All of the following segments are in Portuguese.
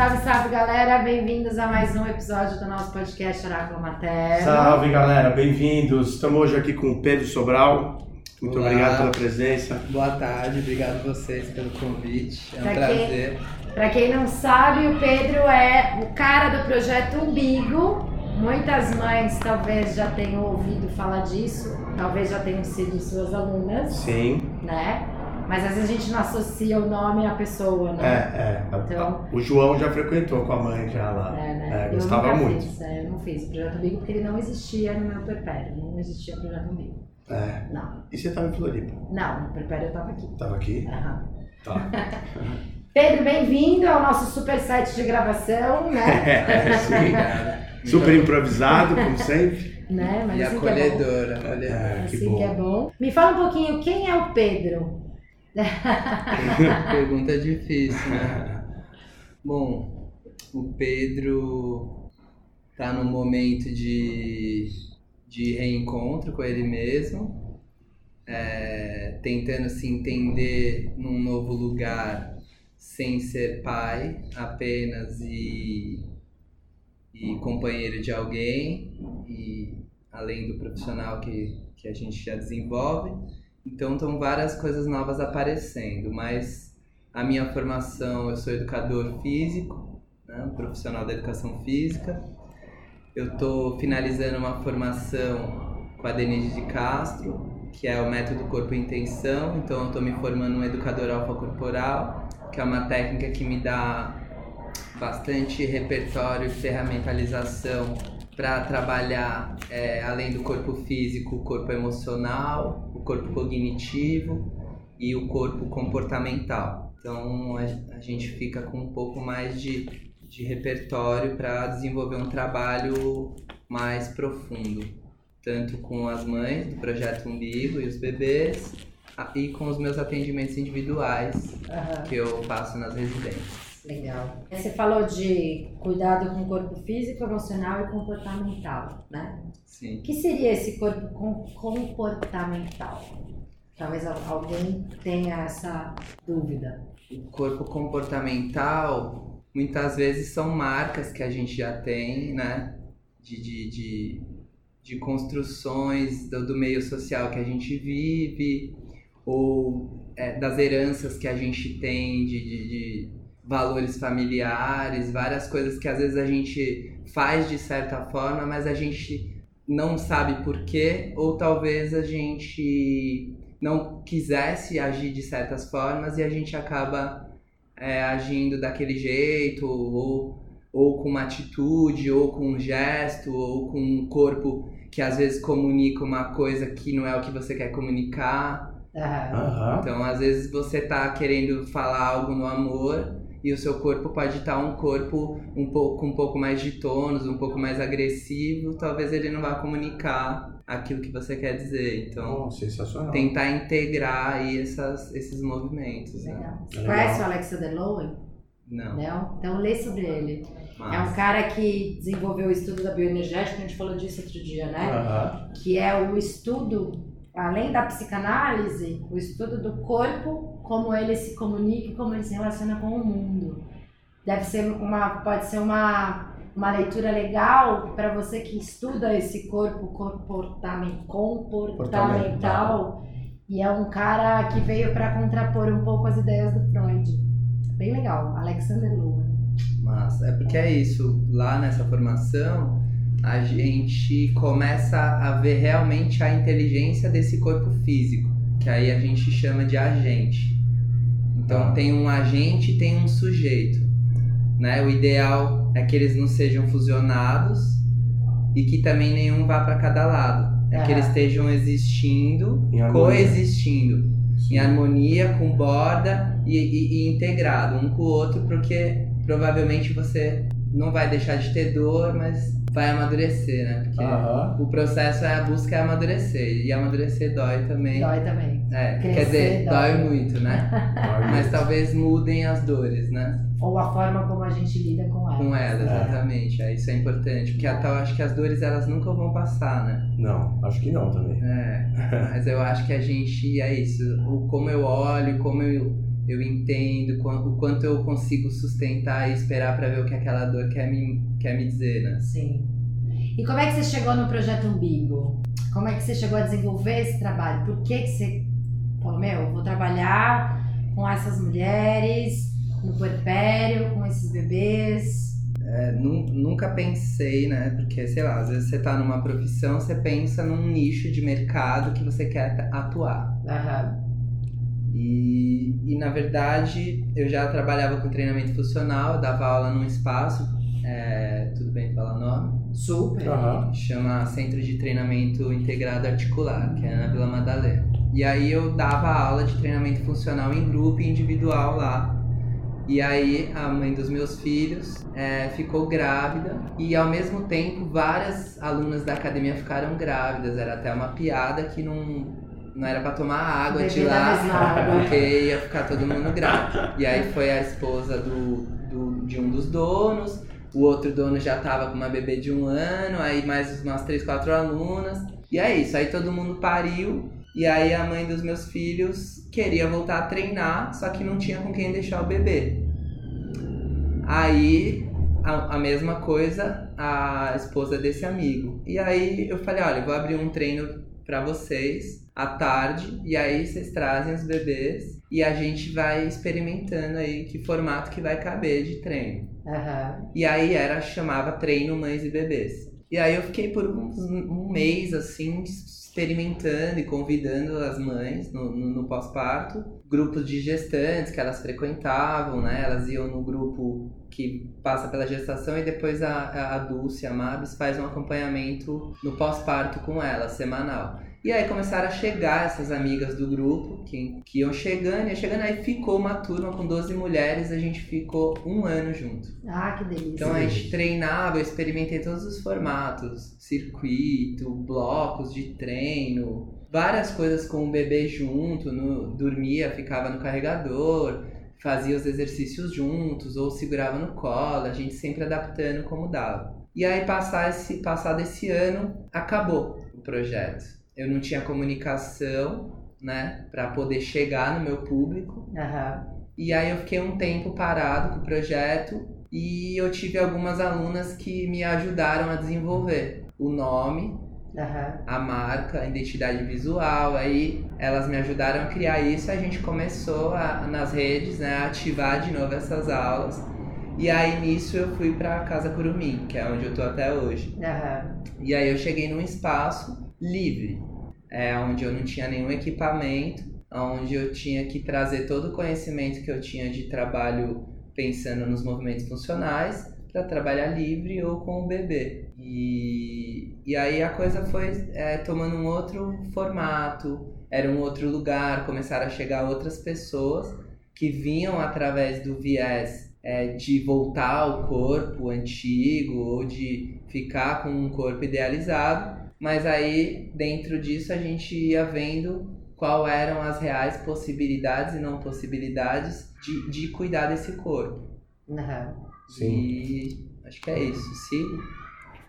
Salve, salve galera! Bem-vindos a mais um episódio do nosso podcast Oráculo Materno. Salve galera, bem-vindos. Estamos hoje aqui com o Pedro Sobral. Muito Olá. obrigado pela presença. Boa tarde, obrigado a vocês pelo convite. É um Pra prazer. Pra quem não sabe, o Pedro é o cara do projeto Umbigo. Muitas mães talvez já tenham ouvido falar disso, talvez já tenham sido suas alunas, Sim, né? Mas às vezes a gente não associa o nome à pessoa, é, né? é. Então- O João já frequentou com a mãe já lá. É, né? É, eu gostava nunca muito. Fiz, é, eu não fiz o projeto Umbigo porque ele não existia no meu perpério. Não existia o projeto Umbigo. É. Não, E você tava em Floripa? não, no perpério eu tava aqui. Tava aqui? Aham. Tá. Pedro, bem-vindo ao nosso super set de gravação, né? É, sim. Super improvisado, como sempre. né? Mas E assim que é bom. acolhedora, olha. É, que assim bom. que é bom. Me fala um pouquinho, quem é o Pedro? Pergunta difícil, né? Bom, o Pedro tá num momento de, de reencontro com ele mesmo, é, tentando se entender num novo lugar sem ser pai apenas e, e companheiro de alguém, e além do profissional que, que a gente já desenvolve. Então estão várias coisas novas aparecendo, mas a minha formação, eu sou educador físico, né, profissional da educação física. Eu estou finalizando uma formação com a Denise de Castro, que é o método corpo intenção. Então eu estou me formando um educador alfa corporal, que é uma técnica que me dá bastante repertório e ferramentalização para trabalhar é, além do corpo físico, o corpo emocional, o corpo cognitivo e o corpo comportamental. Então a, gente fica com um pouco mais de, de repertório para desenvolver um trabalho mais profundo, tanto com as mães do projeto Umbigo e os bebês, e com os meus atendimentos individuais Aham, que eu faço nas residências. Legal. Você falou de cuidado com o corpo físico, emocional e comportamental, né? Sim. O que seria esse corpo com- comportamental? Talvez al- alguém tenha essa dúvida. O corpo comportamental muitas vezes são marcas que a gente já tem, né? De, de, de, de construções do, do meio social que a gente vive, ou é, das heranças que a gente tem de, de, de valores familiares, várias coisas que às vezes a gente faz de certa forma, mas a gente não sabe por quê, ou talvez a gente não quisesse agir de certas formas e a gente acaba é, agindo daquele jeito, ou, ou com uma atitude, ou com um gesto, ou com um corpo que às vezes comunica uma coisa que não é o que você quer comunicar. Aham. Então, às vezes você tá querendo falar algo no amor e o seu corpo pode estar um corpo um pouco com um pouco mais de tônus, um pouco mais agressivo, talvez ele não vá comunicar aquilo que você quer dizer. Então, Oh, sensacional. tentar integrar aí essas, esses movimentos, né? Conhece o Alexander Lowen? Não. Não? Então lê sobre ele. É um cara que desenvolveu o estudo da bioenergética, a gente falou disso outro dia, né? Que é o estudo, além da psicanálise, o estudo do corpo, como ele se comunica como ele se relaciona com o mundo. Deve ser uma, pode ser uma, uma leitura legal para você que estuda esse corpo comportamen- comportamental e é um cara que veio para contrapor um pouco as ideias do Freud. Bem legal, Alexander Lowen. mas é porque é isso. Lá nessa formação, a gente começa a ver realmente a inteligência desse corpo físico, que aí a gente chama de agente. Então Ah. tem um agente e tem um sujeito. Né? O ideal é que eles não sejam fusionados e que também nenhum vá para cada lado. É que Aham. eles estejam existindo, Em coexistindo, Sim. em harmonia, com borda e, e- e integrado um com o outro, porque provavelmente você não vai deixar de ter dor, mas vai amadurecer, né? Porque Aham. o processo é a busca é amadurecer. E amadurecer dói também. Dói também. É, Crescer quer dizer, dói. dói. muito, né? Mas talvez mudem as dores, né? Ou a forma como a gente lida com ela. Com ela, exatamente. É, isso é importante. Porque até eu acho que as dores elas nunca vão passar, né? Não, acho que não também. É, mas eu acho que a gente é isso. O, como eu olho, como eu, eu entendo, o quanto eu consigo sustentar e esperar pra ver o que aquela dor quer me, quer me dizer, né? Sim. E como é que você chegou no projeto Umbigo? Como é que você chegou a desenvolver esse trabalho? Por que, que você falou, meu, vou trabalhar com essas mulheres no puerpério, com esses bebês? É, nu- nunca pensei, né? Porque, sei lá, às vezes você tá numa profissão, você pensa num nicho de mercado que você quer atuar. Aham. E, e na verdade, eu já trabalhava com treinamento funcional, eu dava aula num espaço, é, tudo bem falar o nome? Super. Aham. chama Centro de Treinamento Integrado Articular, que é na Vila Madalena. E aí eu dava aula de treinamento funcional em grupo e individual lá. E aí a mãe dos meus filhos é, ficou grávida e ao mesmo tempo várias alunas da academia ficaram grávidas. Era até uma piada que não, não era pra tomar água de lá, porque ia ficar todo mundo grávido. E aí foi a esposa do, do- de um dos donos, o outro dono já tava com uma bebê de um ano, aí mais umas três, quatro alunas. E é isso, aí todo mundo pariu. E aí a mãe dos meus filhos queria voltar a treinar, só que não tinha com quem deixar o bebê. Aí a, a mesma coisa a esposa desse amigo. E aí eu falei, olha, eu vou abrir um treino pra vocês à tarde e aí vocês trazem os bebês e a gente vai experimentando aí que formato que vai caber de treino. Aham. E aí era, chamava Treino Mães e Bebês. E aí eu fiquei por uns- um mês, assim, experimentando e convidando as mães no, no, no pós-parto. Grupos de gestantes que elas frequentavam, né? Elas iam no grupo que passa pela gestação e depois a, a, Dulce, a Mabs, faz um acompanhamento no pós-parto com elas, semanal. E aí começaram a chegar essas amigas do grupo, que, que iam chegando, ia chegando, aí ficou uma turma com 12 mulheres, a gente ficou um ano junto. Ah, que delícia. Então a gente treinava, eu experimentei todos os formatos, circuito, blocos de treino, várias coisas com o bebê junto, no, dormia, ficava no carregador, fazia os exercícios juntos ou segurava no colo, a gente sempre adaptando como dava. E aí passar esse, passado esse ano, acabou o projeto. Eu não tinha comunicação, né, para poder chegar no meu público. Aham. E aí eu fiquei um tempo parado com o projeto e eu tive algumas alunas que me ajudaram a desenvolver o nome, Aham. a marca, a identidade visual. Aí elas me ajudaram a criar isso a gente começou a, nas redes né, a ativar de novo essas aulas. E aí nisso eu fui para Casa Curumim, que é onde eu tô até hoje. Aham. E aí eu cheguei num espaço livre, é, onde eu não tinha nenhum equipamento, onde eu tinha que trazer todo o conhecimento que eu tinha de trabalho pensando nos movimentos funcionais para trabalhar livre ou com o bebê. E, e aí a coisa foi é, tomando um outro formato, era um outro lugar, começaram a chegar outras pessoas que vinham através do viés é, de voltar ao corpo antigo ou de ficar com um corpo idealizado, mas aí dentro disso a gente ia vendo qual eram as reais possibilidades e não possibilidades de, de cuidar desse corpo. Aham. Sim. E acho que é isso. Se,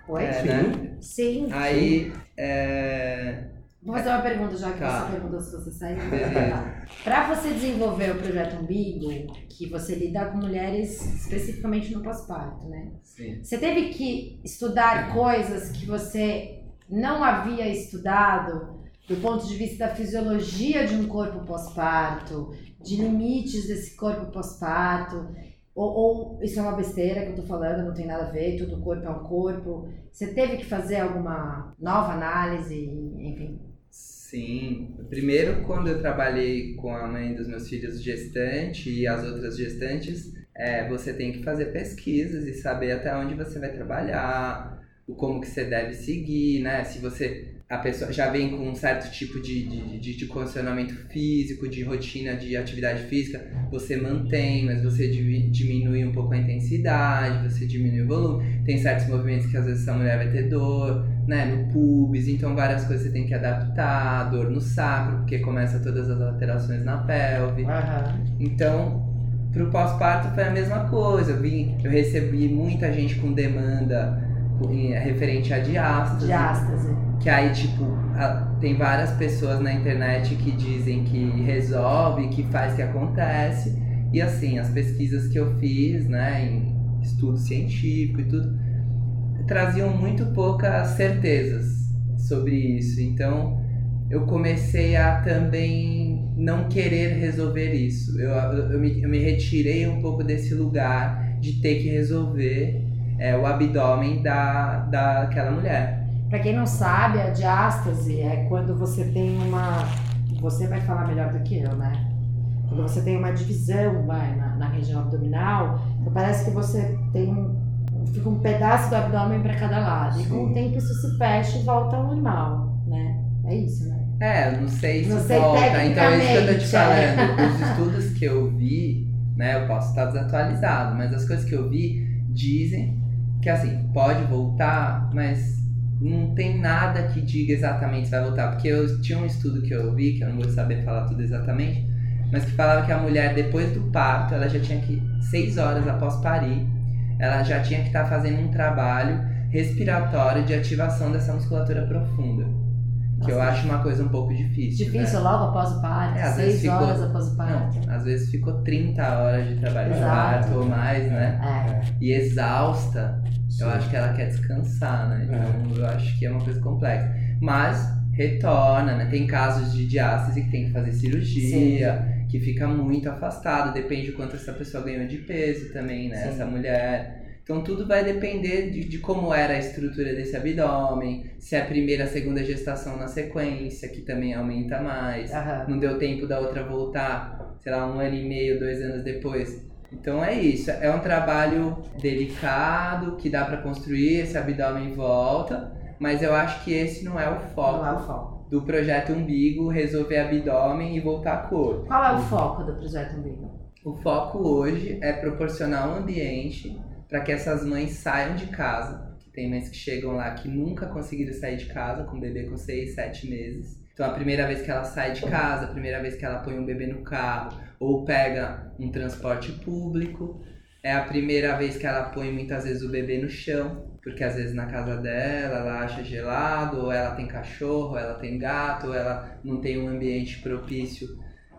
Oi? é, Sim. né? Sim. Aí, é, Vou fazer uma pergunta já que Tá. você perguntou se você saiu. Beleza. Para você desenvolver o projeto Umbigo, que você lida com mulheres especificamente no pós-parto, né? sim. Você teve que estudar coisas que você não havia estudado do ponto de vista da fisiologia de um corpo pós-parto, de limites desse corpo pós-parto, ou, ou isso é uma besteira que eu tô falando, não tem nada a ver, todo corpo é um corpo. Você teve que fazer alguma nova análise, enfim. Sim. Primeiro, quando eu trabalhei com a mãe dos meus filhos gestante e as outras gestantes, é, você tem que fazer pesquisas e saber até onde você vai trabalhar, como que você deve seguir, né? Se você a pessoa já vem com um certo tipo de, de, de, de condicionamento físico, de rotina de atividade física, você mantém, mas você diminui um pouco a intensidade, você diminui o volume. Tem certos movimentos que às vezes essa mulher vai ter dor, né, no pubis, então várias coisas você tem que adaptar, dor no sacro, porque começa todas as alterações na pelve. Então, pro pós-parto foi a mesma coisa. Eu, vim, eu recebi muita gente com demanda em- referente a diástase. Diástase. Que aí, tipo, a- tem várias pessoas na internet que dizem que resolve, que faz, que acontece. E assim, as pesquisas que eu fiz, né, em estudo científico e tudo, traziam muito poucas certezas sobre isso. Então, eu comecei a também não querer resolver isso. Eu, eu, eu me, eu me retirei um pouco desse lugar de ter que resolver é, o abdômen da, daquela mulher. Pra quem não sabe, a diástase é quando você tem uma. Você vai falar melhor do que eu, né? Quando você tem uma divisão vai, na, na região abdominal, então parece que você tem um. Fica um pedaço do abdômen para cada lado. E com o Sim. tempo isso se fecha e volta ao normal, né? É isso, né? É, eu não sei se Não sei volta. Então é isso que eu tô te falando. Os estudos que eu vi, né, eu posso estar desatualizado, mas as coisas que eu vi dizem que assim, pode voltar, mas não tem nada que diga exatamente se vai voltar. Porque eu tinha um estudo que eu vi, que eu não vou saber falar tudo exatamente, mas que falava que a mulher, depois do parto, ela já tinha que, seis horas após parir, ela já tinha que estar fazendo um trabalho respiratório de ativação dessa musculatura profunda. Que eu acho uma coisa um pouco difícil. Difícil né? logo após o parto, É, às vezes seis ficou- horas após o parto. Não, às vezes ficou 30 horas de trabalho de parto ou mais, né? É. E exausta, eu acho que ela quer descansar, né? Então eu acho que é uma coisa complexa. Mas retorna, né? Tem casos de diástase que tem que fazer cirurgia, que fica muito afastado, depende do quanto essa pessoa ganhou de peso também, né? Sim. Essa mulher. Então tudo vai depender de, de como era a estrutura desse abdômen, se é a primeira, a segunda gestação na sequência, que também aumenta mais Aham. não deu tempo da outra voltar, sei lá, um ano e meio, dois anos depois. Então é isso, é um trabalho delicado que dá pra construir, esse abdômen volta, mas eu acho que esse não é o Qual é foco o foco? do projeto Umbigo, resolver abdômen e voltar a cor. Qual é o foco do projeto Umbigo? O foco hoje é proporcionar um ambiente para que essas mães saiam de casa. Tem mães que chegam lá que nunca conseguiram sair de casa com um bebê com 6, 7 meses. Então a primeira vez que ela sai de casa, a primeira vez que ela põe um bebê no carro ou pega um transporte público, é a primeira vez que ela põe muitas vezes o bebê no chão, porque às vezes na casa dela ela acha gelado, ou ela tem cachorro, ou ela tem gato, ou ela não tem um ambiente propício,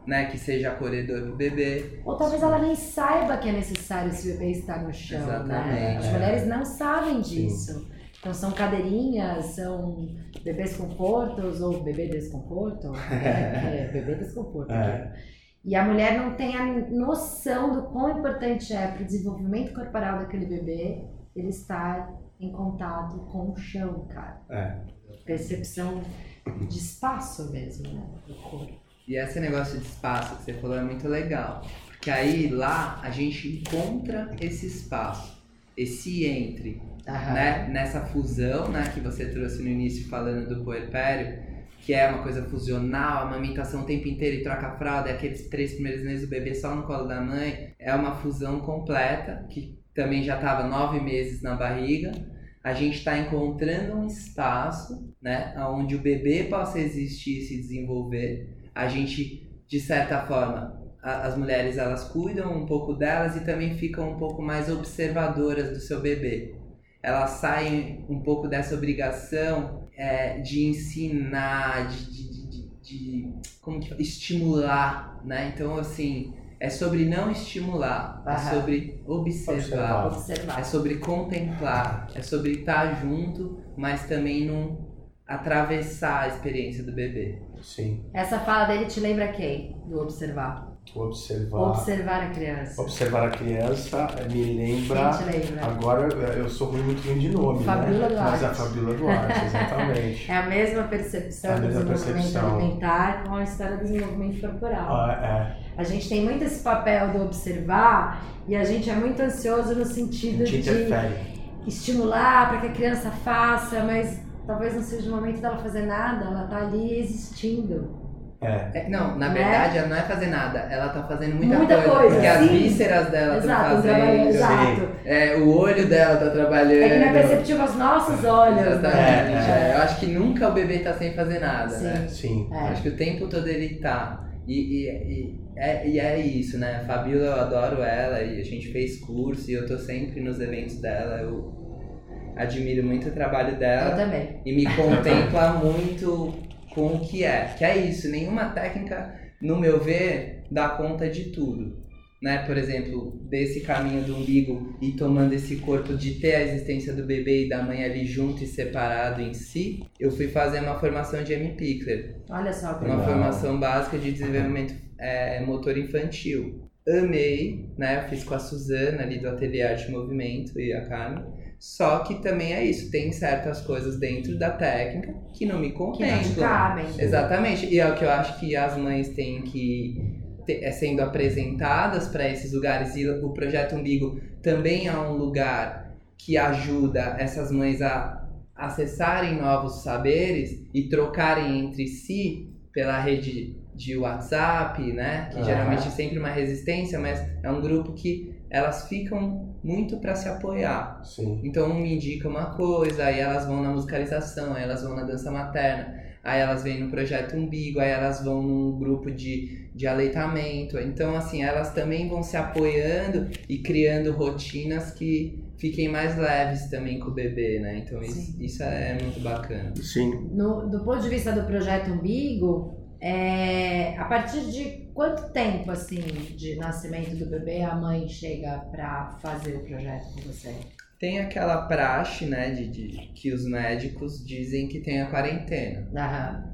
né, que seja acolhedor pro bebê. Ou talvez ela nem saiba que é necessário esse bebê estar no chão, né? Exatamente. As mulheres não sabem disso. Então são cadeirinhas, são bebês confortos ou bebê desconforto. né? É, bebê desconforto. É. E a mulher não tem a noção do quão importante é para o desenvolvimento corporal daquele bebê ele estar em contato com o chão, cara. É. Percepção de espaço mesmo, né? Do corpo. E esse negócio de espaço que você falou é muito legal. Porque aí lá a gente encontra esse espaço, esse entre, Aham. né? Nessa fusão, né, que você trouxe no início falando do puerpério, que é uma coisa fusional, a amamentação o tempo inteiro e troca a fralda, é aqueles três primeiros meses do bebê só no colo da mãe, é uma fusão completa, que também já estava nove meses na barriga. A gente está encontrando um espaço, né, onde o bebê possa existir e se desenvolver. A gente, de certa forma, a- as mulheres elas cuidam um pouco delas e também ficam um pouco mais observadoras do seu bebê elas saem um pouco dessa obrigação é, de ensinar, de, de, de- de- de- como que, estimular, né? Então, assim, é sobre não estimular, é Aham. sobre observar, Observar. é sobre contemplar, é sobre estar junto, mas também não atravessar a experiência do bebê. Sim. Essa fala dele te lembra quem? Do observar. Observar. Observar a criança. Observar a criança eh, me lembra. Quem te lembra? Agora eu sou ruim muito ruim de nome, Fabiola né? Mas Duarte. a Fabiola Duarte, exatamente. É a mesma percepção É a do mesma desenvolvimento percepção. alimentar com a história do desenvolvimento corporal. Ah, A gente tem muito esse papel do observar e a gente é muito ansioso no é. sentido Te de interfere. estimular para que a criança faça, mas talvez não seja o momento dela fazer nada, ela tá ali existindo. É. É, não, na Né? verdade ela não é fazer nada, ela tá fazendo muita, Muita coisa, coisa, porque as sim. vísceras dela estão fazendo, exato. é, o olho dela tá trabalhando. É que não é perceptível aos nossos olhos, Exatamente. né? É, é. Eu acho que nunca o bebê tá sem fazer nada, Sim. né? Sim. É. Acho que o tempo todo ele tá. E, e, e, é, e é isso, né? A Fabiola, eu adoro ela e a gente fez curso e eu tô sempre nos eventos dela. Eu admiro muito o trabalho Eu dela também. e me contempla muito com o que é. Que é isso, nenhuma técnica, no meu ver, dá conta de tudo. Né? Por exemplo, desse caminho do umbigo e tomando esse corpo de ter a existência do bebê e da mãe ali junto e separado em si, eu fui fazer uma formação de M. Pickler. Olha só, que Uma Legal. formação básica de desenvolvimento é, motor infantil. Amei, né? Eu fiz com a Suzana ali do Ateliê Arte Movimento e a Carmen. Só que também é isso, tem certas coisas dentro da técnica que não me que não cabem. Exatamente, e é o que eu acho que as mães têm que é sendo apresentadas para esses lugares e o projeto Umbigo também é um lugar que ajuda essas mães a acessarem novos saberes e trocarem entre si pela rede de WhatsApp, né? Que Ah. geralmente é sempre uma resistência, mas é um grupo que elas ficam muito para se apoiar. Sim. Então um me indica uma coisa, aí elas vão na musicalização, aí elas vão na dança materna, aí elas vêm no projeto Umbigo, aí elas vão num grupo de, de aleitamento. Então, assim, elas também vão se apoiando e criando rotinas que fiquem mais leves também com o bebê, né? Então isso, isso é muito bacana. Sim. No, do ponto de vista do projeto Umbigo, é, a partir de quanto tempo, assim, de nascimento do bebê, a mãe chega para fazer o projeto com você? Tem aquela praxe, né, de, de- que os médicos dizem que tem a quarentena. Aham.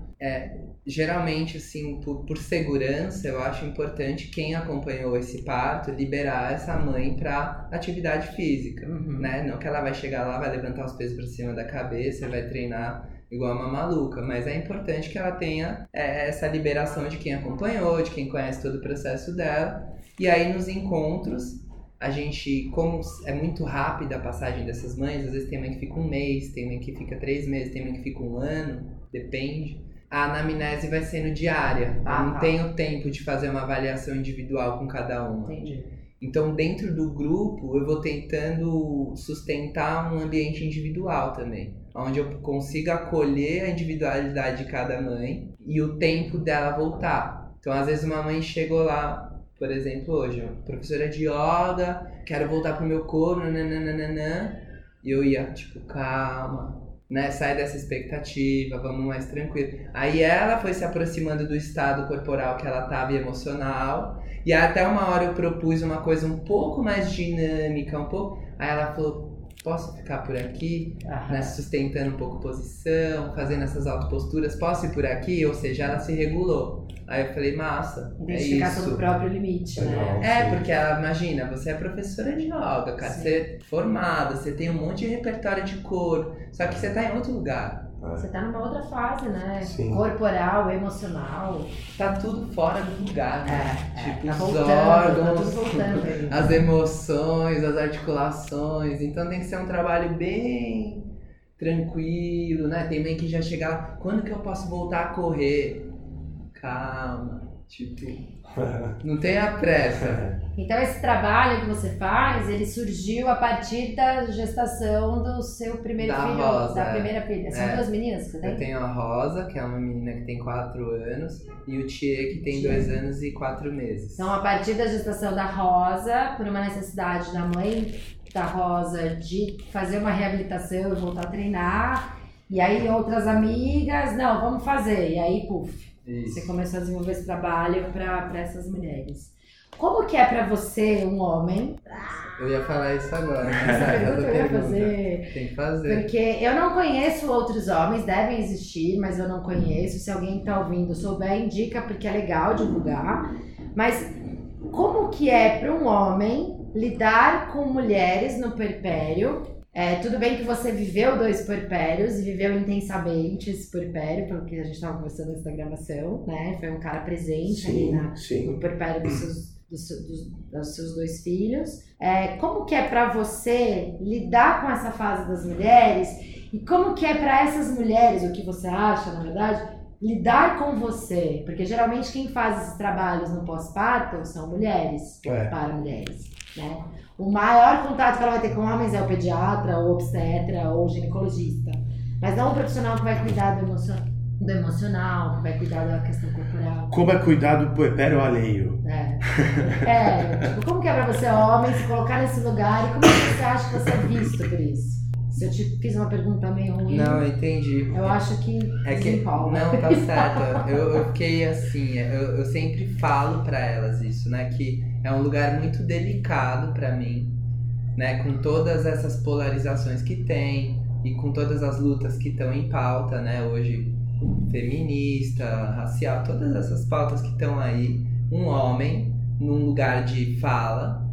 Geralmente, assim, por, por segurança, eu acho importante quem acompanhou esse parto liberar essa mãe para atividade física, Uhum. né? Não que ela vai chegar lá, vai levantar os pesos para cima da cabeça, vai treinar igual uma maluca, mas é importante que ela tenha é, essa liberação de quem acompanhou, de quem conhece todo o processo dela. E aí nos encontros, a gente, como é muito rápida a passagem dessas mães, às vezes tem mãe que fica um mês, tem mãe que fica três meses, tem mãe que fica um ano, depende. A anamnese vai sendo diária. Eu Ah, não tá. tenho tempo de fazer uma avaliação individual com cada uma. Entendi. Então, dentro do grupo, eu vou tentando sustentar um ambiente individual também, onde eu consiga acolher a individualidade de cada mãe e o tempo dela voltar. Então, às vezes, uma mãe chegou lá, por exemplo, hoje, professora de yoga, quero voltar pro meu corpo, nananana, e eu ia, tipo, calma, né? Sai dessa expectativa, vamos mais tranquilo. Aí ela foi se aproximando do estado corporal que ela tava e emocional, e até uma hora eu propus uma coisa um pouco mais dinâmica, um pouco. Aí ela falou: posso ficar por aqui, Aham. né, sustentando um pouco posição, fazendo essas autoposturas, posso ir por aqui? Ou seja, ela se regulou. Aí eu falei: massa, é Identificar isso. seu próprio limite, né? É, porque ela, imagina, você é professora de yoga, cara, Sim. você é formada, você tem um monte de repertório de corpo, só que você tá em outro lugar. Você tá numa outra fase, né? Sim. Corporal, emocional. Tá tudo fora do lugar, né? É, tipo, tá os voltando, tá tudo órgãos, voltando aí. as emoções, as articulações. Então tem que ser um trabalho bem tranquilo, né? Tem mãe que já chega lá, quando que eu posso voltar a correr? Calma, tipo, não tenha pressa. Então esse trabalho que você faz, ele surgiu a partir da gestação do seu primeiro Da filho, Rosa, da é. primeira filha. São É. duas meninas que você Eu tem? tenho a Rosa, que é uma menina que tem 4 anos, e o Thier, que tem Thier. 2 anos e 4 meses. Então, a partir da gestação da Rosa, por uma necessidade da mãe da Rosa de fazer uma reabilitação e voltar a treinar, e aí outras amigas, não, vamos fazer. E aí, puf, você Isso. começou a desenvolver esse trabalho para essas mulheres. Como que é para você, um homem? Eu ia falar isso agora. Essa né? pergunta eu ia fazer. Tem que fazer. Porque eu não conheço outros homens, devem existir, mas eu não conheço. Se alguém tá ouvindo, souber, indica, porque é legal divulgar. Mas como que é para um homem lidar com mulheres no perpério? É, tudo bem que você viveu dois puerpérios e viveu intensamente esse puerpério, pelo que a gente estava conversando antes da gravação, né? Foi um cara presente ali na, Sim, sim. no puerpério dos seus dos, dos, dos seus dois filhos. É, como que é para você lidar com essa fase das mulheres e como que é para essas mulheres, o que você acha, na verdade, lidar com você? Porque geralmente quem faz esses trabalhos no pós-parto são mulheres, É. para mulheres, né? O maior contato que ela vai ter com homens é o pediatra, ou obstetra, ou ginecologista. Mas não o profissional que vai cuidar do, emocio- do emocional, que vai cuidar da questão corporal. Como é cuidar do puerpério alheio? É. É, tipo, como que é pra você, homem, se colocar nesse lugar e como que você acha que você é visto por isso? Se eu te fiz uma pergunta meio ruim, Não, eu entendi. eu acho que É que. Não, tá certo. Eu, eu fiquei assim, eu, eu sempre falo pra elas isso, né? Que é um lugar muito delicado pra mim, né? Com todas essas polarizações que tem e com todas as lutas que estão em pauta, né? Hoje, feminista, racial, todas essas pautas que estão aí. Um homem num lugar de fala.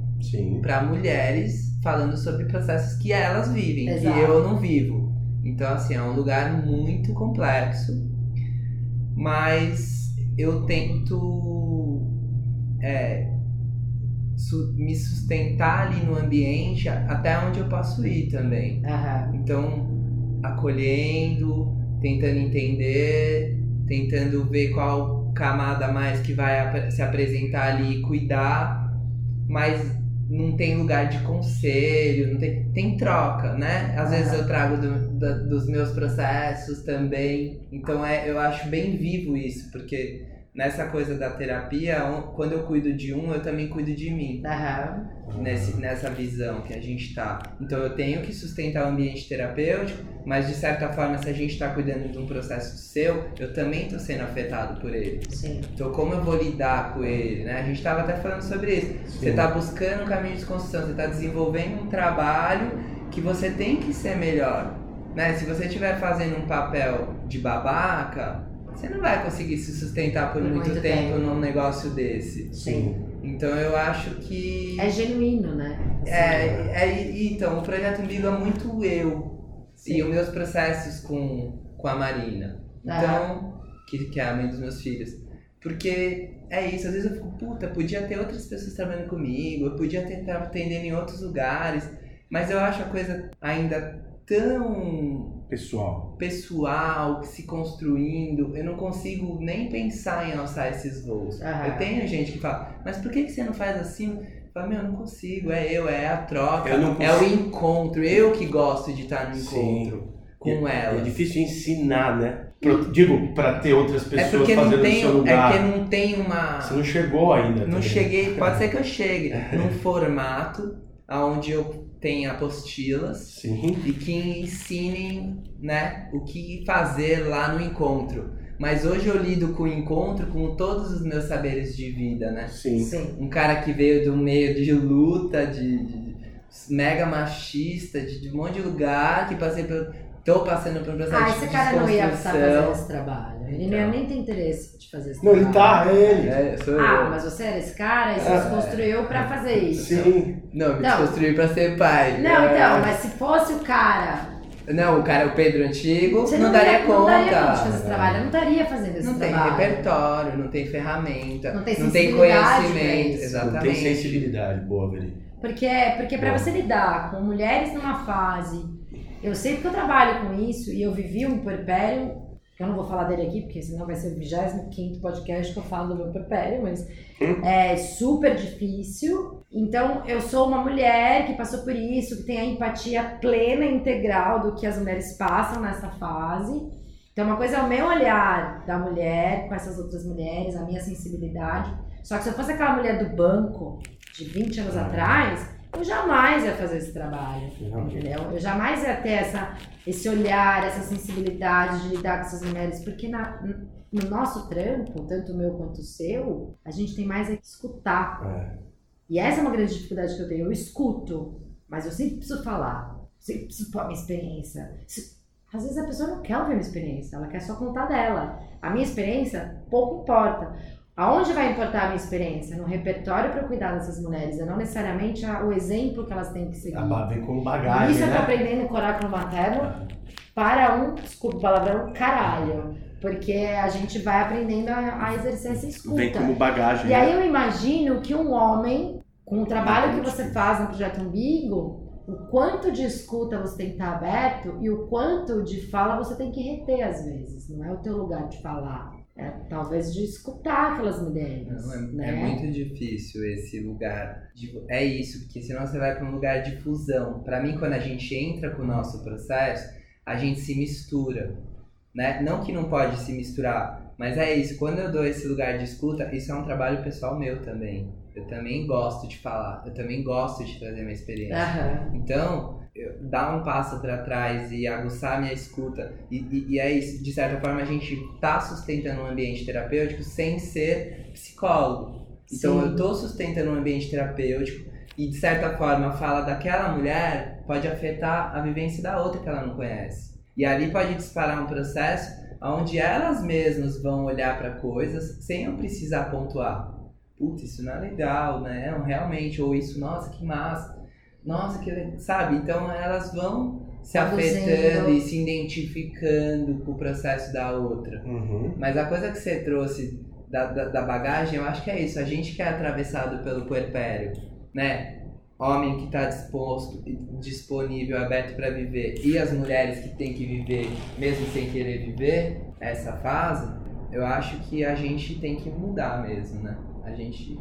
Para mulheres falando sobre processos que elas vivem, Exato. que eu não vivo. Então, assim, é um lugar muito complexo, mas eu tento é, su- me sustentar ali no ambiente até onde eu posso ir também. Aham. Então, acolhendo, tentando entender, tentando ver qual camada mais que vai ap- se apresentar ali e cuidar, mas não tem lugar de conselho, não tem, tem troca, né? Às vezes eu trago do- da- dos meus processos também, então é, eu acho bem vivo isso, porque nessa coisa da terapia, quando eu cuido de um, eu também cuido de mim Aham. nesse, nessa visão que a gente tá. Então eu tenho que sustentar o ambiente terapêutico, mas de certa forma, se a gente tá cuidando de um processo seu, eu também tô sendo afetado por ele. Sim. Então como eu vou lidar com ele, né? A gente tava até falando sobre isso. Você tá buscando um caminho de desconstrução, você tá desenvolvendo um trabalho que você tem que ser melhor. Né? Se você estiver fazendo um papel de babaca, você não vai conseguir se sustentar por, Por muito, muito tempo, tempo. num negócio desse. Sim. Então eu acho que. É genuíno, né? Assim, É, é, então, o projeto Umbigo é muito eu Sim. e os meus processos com, com a Marina. Então, que, que é a mãe dos meus filhos. Porque é isso, às vezes eu fico, puta, podia ter outras pessoas trabalhando comigo, eu podia ter estar atendendo em outros lugares, mas eu acho a coisa ainda tão Pessoal. pessoal, se construindo, eu não consigo nem pensar em alçar esses voos. Aham. Eu tenho gente que fala, mas por que, você não faz assim? Eu falo, meu, eu não consigo, é eu, é a troca, Eu não é o encontro, eu que gosto de estar no Sim. encontro com é, elas. É difícil ensinar, né? Pro- digo, pra ter outras É pessoas porque não fazendo tem, no seu é lugar. porque não tem uma. Você não chegou ainda. Não também. cheguei, pode ser que eu chegue num formato onde eu tenha apostilas Sim. e que ensinem, né, o que fazer lá no encontro. Mas hoje eu lido com o encontro com todos os meus saberes de vida, né? Sim. Sim. Um cara que veio do meio de luta, de, de mega machista, de, de um monte de lugar, que passei por. tô passando por um processo Ah, de esse cara não ia estar desconstrução. fazendo esse trabalho. Ele não ia nem ter interesse de fazer esse Não, ele tá, é ele. É, sou Ah, eu. mas você era esse cara e se Ah, desconstruiu pra fazer isso. Sim. Não, me Não. desconstruí pra ser pai. Não, É. então, mas se fosse o cara. Não, o cara é o Pedro Antigo, Você não, não, daria ia- conta. Não daria conta de fazer esse trabalho. Eu não estaria fazendo esse Não tem trabalho. repertório, não tem ferramenta, Não tem não tem conhecimento. isso. Não Exatamente. tem sensibilidade boa, Veri. Porque, porque para você lidar com mulheres numa fase. Eu sei porque eu trabalho com isso e eu vivi um puerpério, que eu não vou falar dele aqui, porque senão vai ser o 25 podcast que eu falo do meu puerpério, mas é super difícil. Então, eu sou uma mulher que passou por isso, que tem a empatia plena e integral do que as mulheres passam nessa fase. Então, uma coisa é o meu olhar da mulher com essas outras mulheres, a minha sensibilidade. Só que se eu fosse aquela mulher do banco de 20 anos atrás, eu jamais ia fazer esse trabalho. Entendeu? Eu jamais ia ter essa, esse olhar, essa sensibilidade de lidar com essas mulheres, porque na, no nosso trampo, tanto o meu quanto o seu, a gente tem mais a escutar. É. E essa é uma grande dificuldade que eu tenho. Eu escuto, mas eu sempre preciso falar, sempre preciso pôr a minha experiência. Às vezes a pessoa não quer ouvir a minha experiência, ela quer só contar dela. A minha experiência pouco importa. Aonde vai importar a minha experiência? No repertório para cuidar dessas mulheres, e não necessariamente o exemplo que elas têm que seguir. A ba- Vem como Por bagagem, isso eu tô né? aprendendo coráculo materno para um, desculpa o palavrão, caralho. Porque a gente vai aprendendo a, a exercer essa escuta. Vem como bagagem. E aí eu imagino que um homem, com o trabalho que você faz no Projeto Umbigo, o quanto de escuta você tem que estar aberto e o quanto de fala você tem que reter às vezes. Não é o teu lugar de falar. É talvez de escutar aquelas mulheres. Não, é, né? é muito difícil esse lugar. De, é isso, porque senão você vai para um lugar de fusão. Para mim, quando a gente entra com o nosso processo, a gente se mistura. Né? Não que não pode se misturar, mas é isso. Quando eu dou esse lugar de escuta, isso é um trabalho pessoal meu também. Eu também gosto de falar, eu também gosto de trazer minha experiência. Aham. Então, dar um passo para trás e aguçar minha escuta. E, e, e é isso, de certa forma, a gente tá sustentando um ambiente terapêutico sem ser psicólogo. Então, Sim. eu tô sustentando um ambiente terapêutico e, de certa forma, a fala daquela mulher pode afetar a vivência da outra que ela não conhece. E ali pode disparar um processo onde elas mesmas vão olhar para coisas sem eu precisar pontuar. Putz, isso não é legal, né? Realmente, ou isso, nossa, que massa. Nossa, que. Sabe? Então elas vão se afetando e se identificando com o processo da outra. Uhum. Mas a coisa que você trouxe da, da, da bagagem, eu acho que é isso. A gente que é atravessado pelo puerpério, né? Homem que está disposto, disponível, aberto para viver, e as mulheres que têm que viver, mesmo sem querer viver essa fase, eu acho que a gente tem que mudar mesmo, né? A gente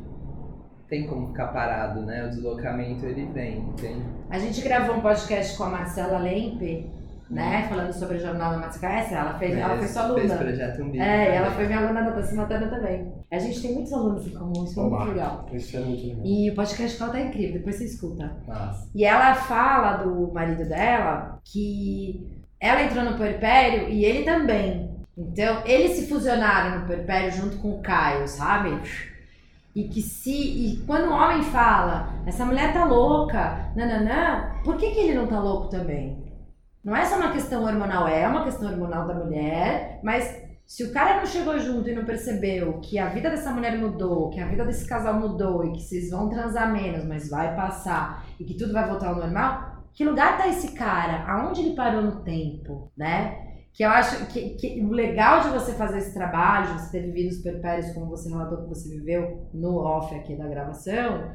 tem como ficar parado, né? O deslocamento ele vem, entende? A gente gravou um podcast com a Marcela Lempe, né? Falando sobre a jornada Marcela. Conhece? Ela fez, ela foi sua Fez aluna. projeto umbigo. É, e ela foi minha aluna da Cimatana também. A gente tem muitos alunos em comum, isso é muito legal. Isso é muito legal. E o podcast dela tá incrível, depois você escuta. Massa. E ela fala do marido dela que ela entrou no puerpério e ele também. Então, eles se fusionaram no puerpério junto com o Caio, sabe? E que se. E quando o homem fala, essa mulher tá louca, nananã, por que, que ele não tá louco também? Não é só uma questão hormonal, é uma questão hormonal da mulher, mas se o cara não chegou junto e não percebeu que a vida dessa mulher mudou, que a vida desse casal mudou e que vocês vão transar menos, mas vai passar e que tudo vai voltar ao normal, que lugar tá esse cara? Aonde ele parou no tempo, né? Que eu acho que, que o legal de você fazer esse trabalho, de você ter vivido os perpérios como você relatou que você viveu no off aqui da gravação,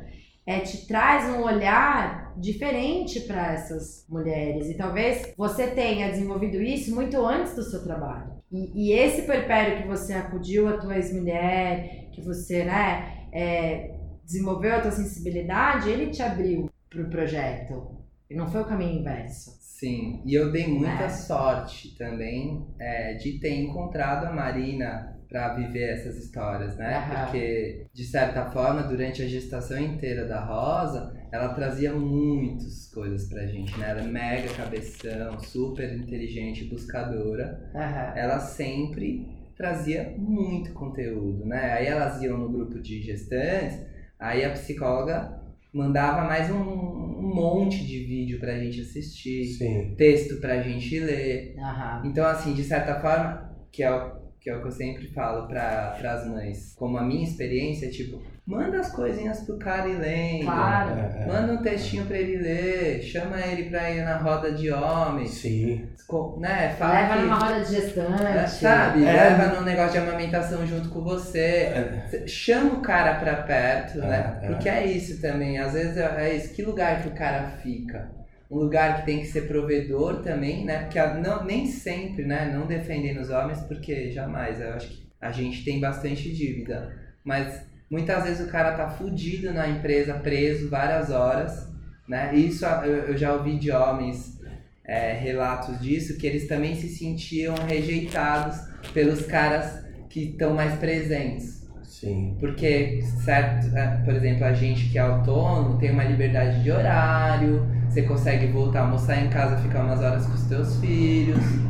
é te traz um olhar diferente para essas mulheres. E talvez você tenha desenvolvido isso muito antes do seu trabalho. E, e esse perpério que você acudiu a tua ex-mulher, que você, né, é, desenvolveu a tua sensibilidade, ele te abriu pro projeto. E não foi o caminho inverso. Sim, e eu dei muita É. sorte também é, de ter encontrado a Marina para viver essas histórias, né? Aham. Porque, de certa forma, durante a gestação inteira da Rosa, ela trazia muitas coisas pra gente, né? Ela é mega cabeção, super inteligente, buscadora. Aham. Ela sempre trazia muito conteúdo, né? Aí elas iam no grupo de gestantes, aí a psicóloga mandava mais um, um monte de vídeo pra gente assistir Sim. texto pra gente ler. Aham. Então, assim, de certa forma, que é o que, é o que eu sempre falo para as mães, como a minha experiência, tipo, manda as coisinhas pro cara ir lendo. Claro. É, é. Manda um textinho pra ele ler, chama ele pra ir na roda de homens, Sim. co- né? Fala Leva que, numa roda de é, gestante. sabe, É. leva num negócio de amamentação junto com você. É, Chama o cara pra perto, É, né? é. Porque é isso também. Às vezes é é isso. Que lugar que o cara fica? Um lugar que tem que ser provedor também, né? Porque a- não, nem sempre, né? Não defendendo os homens, porque jamais. Eu acho que a gente tem bastante dívida. Mas muitas vezes o cara tá fudido na empresa, preso várias horas, né? Isso eu, eu já ouvi de homens é, relatos disso, que eles também se sentiam rejeitados pelos caras que estão mais presentes. sim. Porque, certo, é, por exemplo, a gente que é autônomo tem uma liberdade de horário, você consegue voltar a almoçar em casa, ficar umas horas com os teus filhos.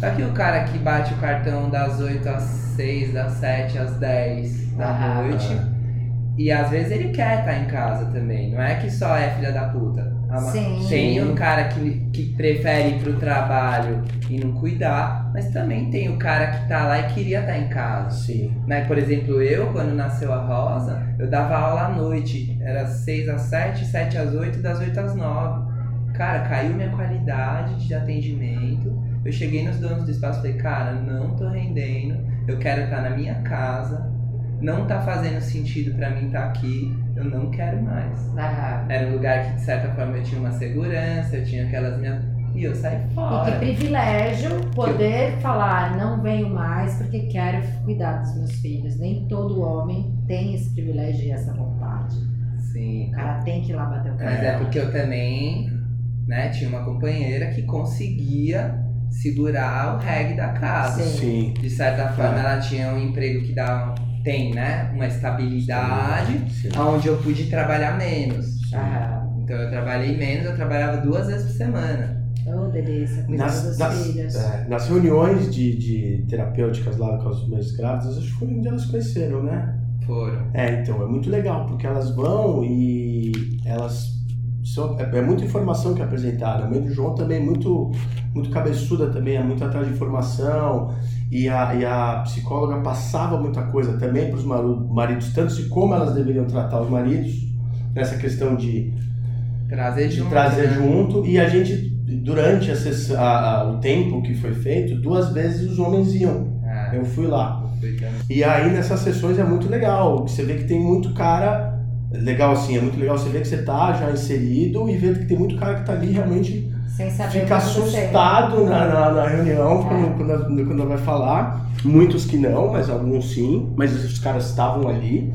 Só que o cara que bate o cartão das 8 às 6, das 7 às 10 da Ah, noite, e às vezes ele quer estar em casa também, não é que só é filha da puta. Ma- Sim. Tem o cara que, que prefere ir pro trabalho e não cuidar, mas também tem o cara que tá lá e queria estar em casa. Sim. Né? Por exemplo, eu, quando nasceu a Rosa, eu dava aula à noite. Era 6 às 7, 7 às 8, das 8 às 9. cara, caiu minha qualidade de atendimento. Eu cheguei nos donos do espaço e falei, cara, não tô rendendo, eu quero estar na minha casa, não tá fazendo sentido pra mim estar aqui, eu não quero mais. Aham. Era um lugar que, de certa forma, eu tinha uma segurança, eu tinha aquelas minhas. E eu saí E que fora. privilégio poder falar, não venho mais porque quero cuidar dos meus filhos. Nem todo homem tem esse privilégio e essa vontade. Sim. O cara tem que ir lá bater o Mas carro. é porque eu também, né, tinha uma companheira que conseguia segurar o reggae da casa. Sim. Sim. De certa forma, É. ela tinha um emprego que dá, tem, né, uma estabilidade, Sim. onde eu pude trabalhar menos. Aham. Então eu trabalhei menos, eu trabalhava duas vezes por semana. Oh, delícia, Nas, dos nas- filhos. é, nas reuniões de, de terapêuticas lá com as mães grávidas, acho que foi onde elas conheceram, né? Foram. É, então, é muito legal, porque elas vão e elas. É, é muita informação que é apresentada. A mãe do João também é muito, muito cabeçuda também, é muito atrás de informação. E a, e a psicóloga passava muita coisa também para os maridos, tanto de como elas deveriam tratar os maridos, nessa questão de, Trazer de junto. trazer né? junto. E a gente, durante a a- o tempo que foi feito, duas vezes os homens iam. Ah, Eu fui lá. E aí nessas sessões é muito legal. Você vê que tem muito cara. Legal assim, é muito legal você ver que você tá já inserido e ver que tem muito cara que tá ali realmente fica assustado na, na, na reunião É. quando, quando, quando vai falar. Muitos que não, mas alguns sim. Mas os caras estavam ali.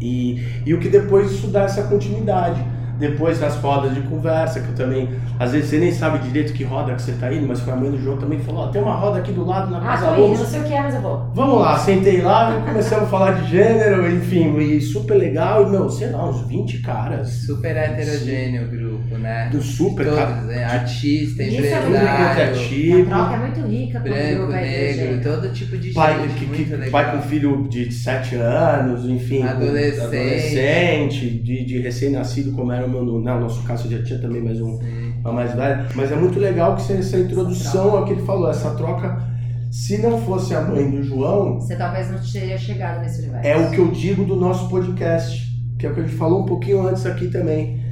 E, e o que depois isso dá essa continuidade. Depois das rodas de conversa, que eu também. Às vezes você nem sabe direito que roda que você tá indo, mas foi a mãe do João também falou: ó, tem uma roda aqui do lado na Ah, Casa tô indo, Luz. não sei o que é, mas eu vou. Vamos lá, sentei lá e começamos a falar de gênero, enfim, e super legal. E, meu, sei lá, uns 20 caras Super heterogêneo o grupo, né? do super Todos, cara. né? Artista, Isso é muito empresário, A troca é muito rica branco, grupo negro, todo tipo de Pai, gente, que, muito legal. pai com filho de 7 anos, enfim. Adolescente. adolescente, de, de recém-nascido, como era o meu. No, não, no nosso caso já tinha também mais um, Sim. uma mais velha. Mas é muito legal que você- essa introdução ao que ele falou, essa troca. Se não fosse a mãe do João, Você talvez não teria chegado nesse universo. É o que eu digo do nosso podcast, que é o que a gente falou um pouquinho antes aqui também.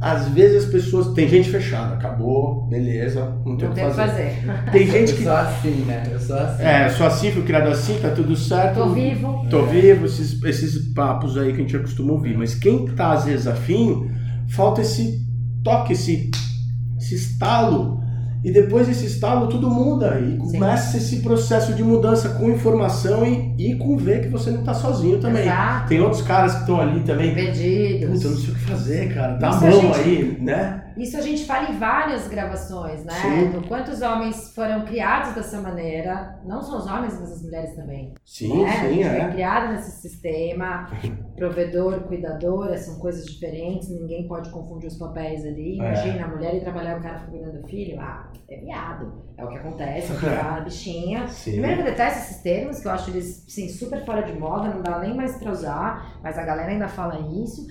Às vezes as pessoas. Tem gente fechada, acabou, beleza, não tem o Não que tem o que fazer. fazer. Tem gente Eu que. sou assim, né? Eu sou assim. É, eu sou assim, fui criado assim, tá tudo certo. Tô vivo. Tô vivo, esses, esses papos aí que a gente acostuma ouvir. Mas quem tá às vezes afim, falta esse toque, esse, esse estalo. E depois desse estalo tudo muda. E Sim. começa esse processo de mudança com informação e, e com ver que você não tá sozinho também. Exato. Tem outros caras que estão ali também. Perdidos. Puta, eu não sei o que fazer, cara. Dá a mão gente- aí, né? Isso a gente fala em várias gravações, né? Sim. Do quantos homens foram criados dessa maneira. Não só os homens, mas as mulheres também. Sim, né? a sim, gente foi é. criado nesse sistema, provedor, cuidadora, são coisas diferentes, ninguém pode confundir os papéis ali. É. Imagina, a mulher ir trabalhar o cara fica cuidando do filho, ah, é viado. É o que acontece, é a bichinha. Sim. Primeiro que eu detesto esses termos, que eu acho eles, sim, super fora de moda, não dá nem mais pra usar, mas a galera ainda fala isso.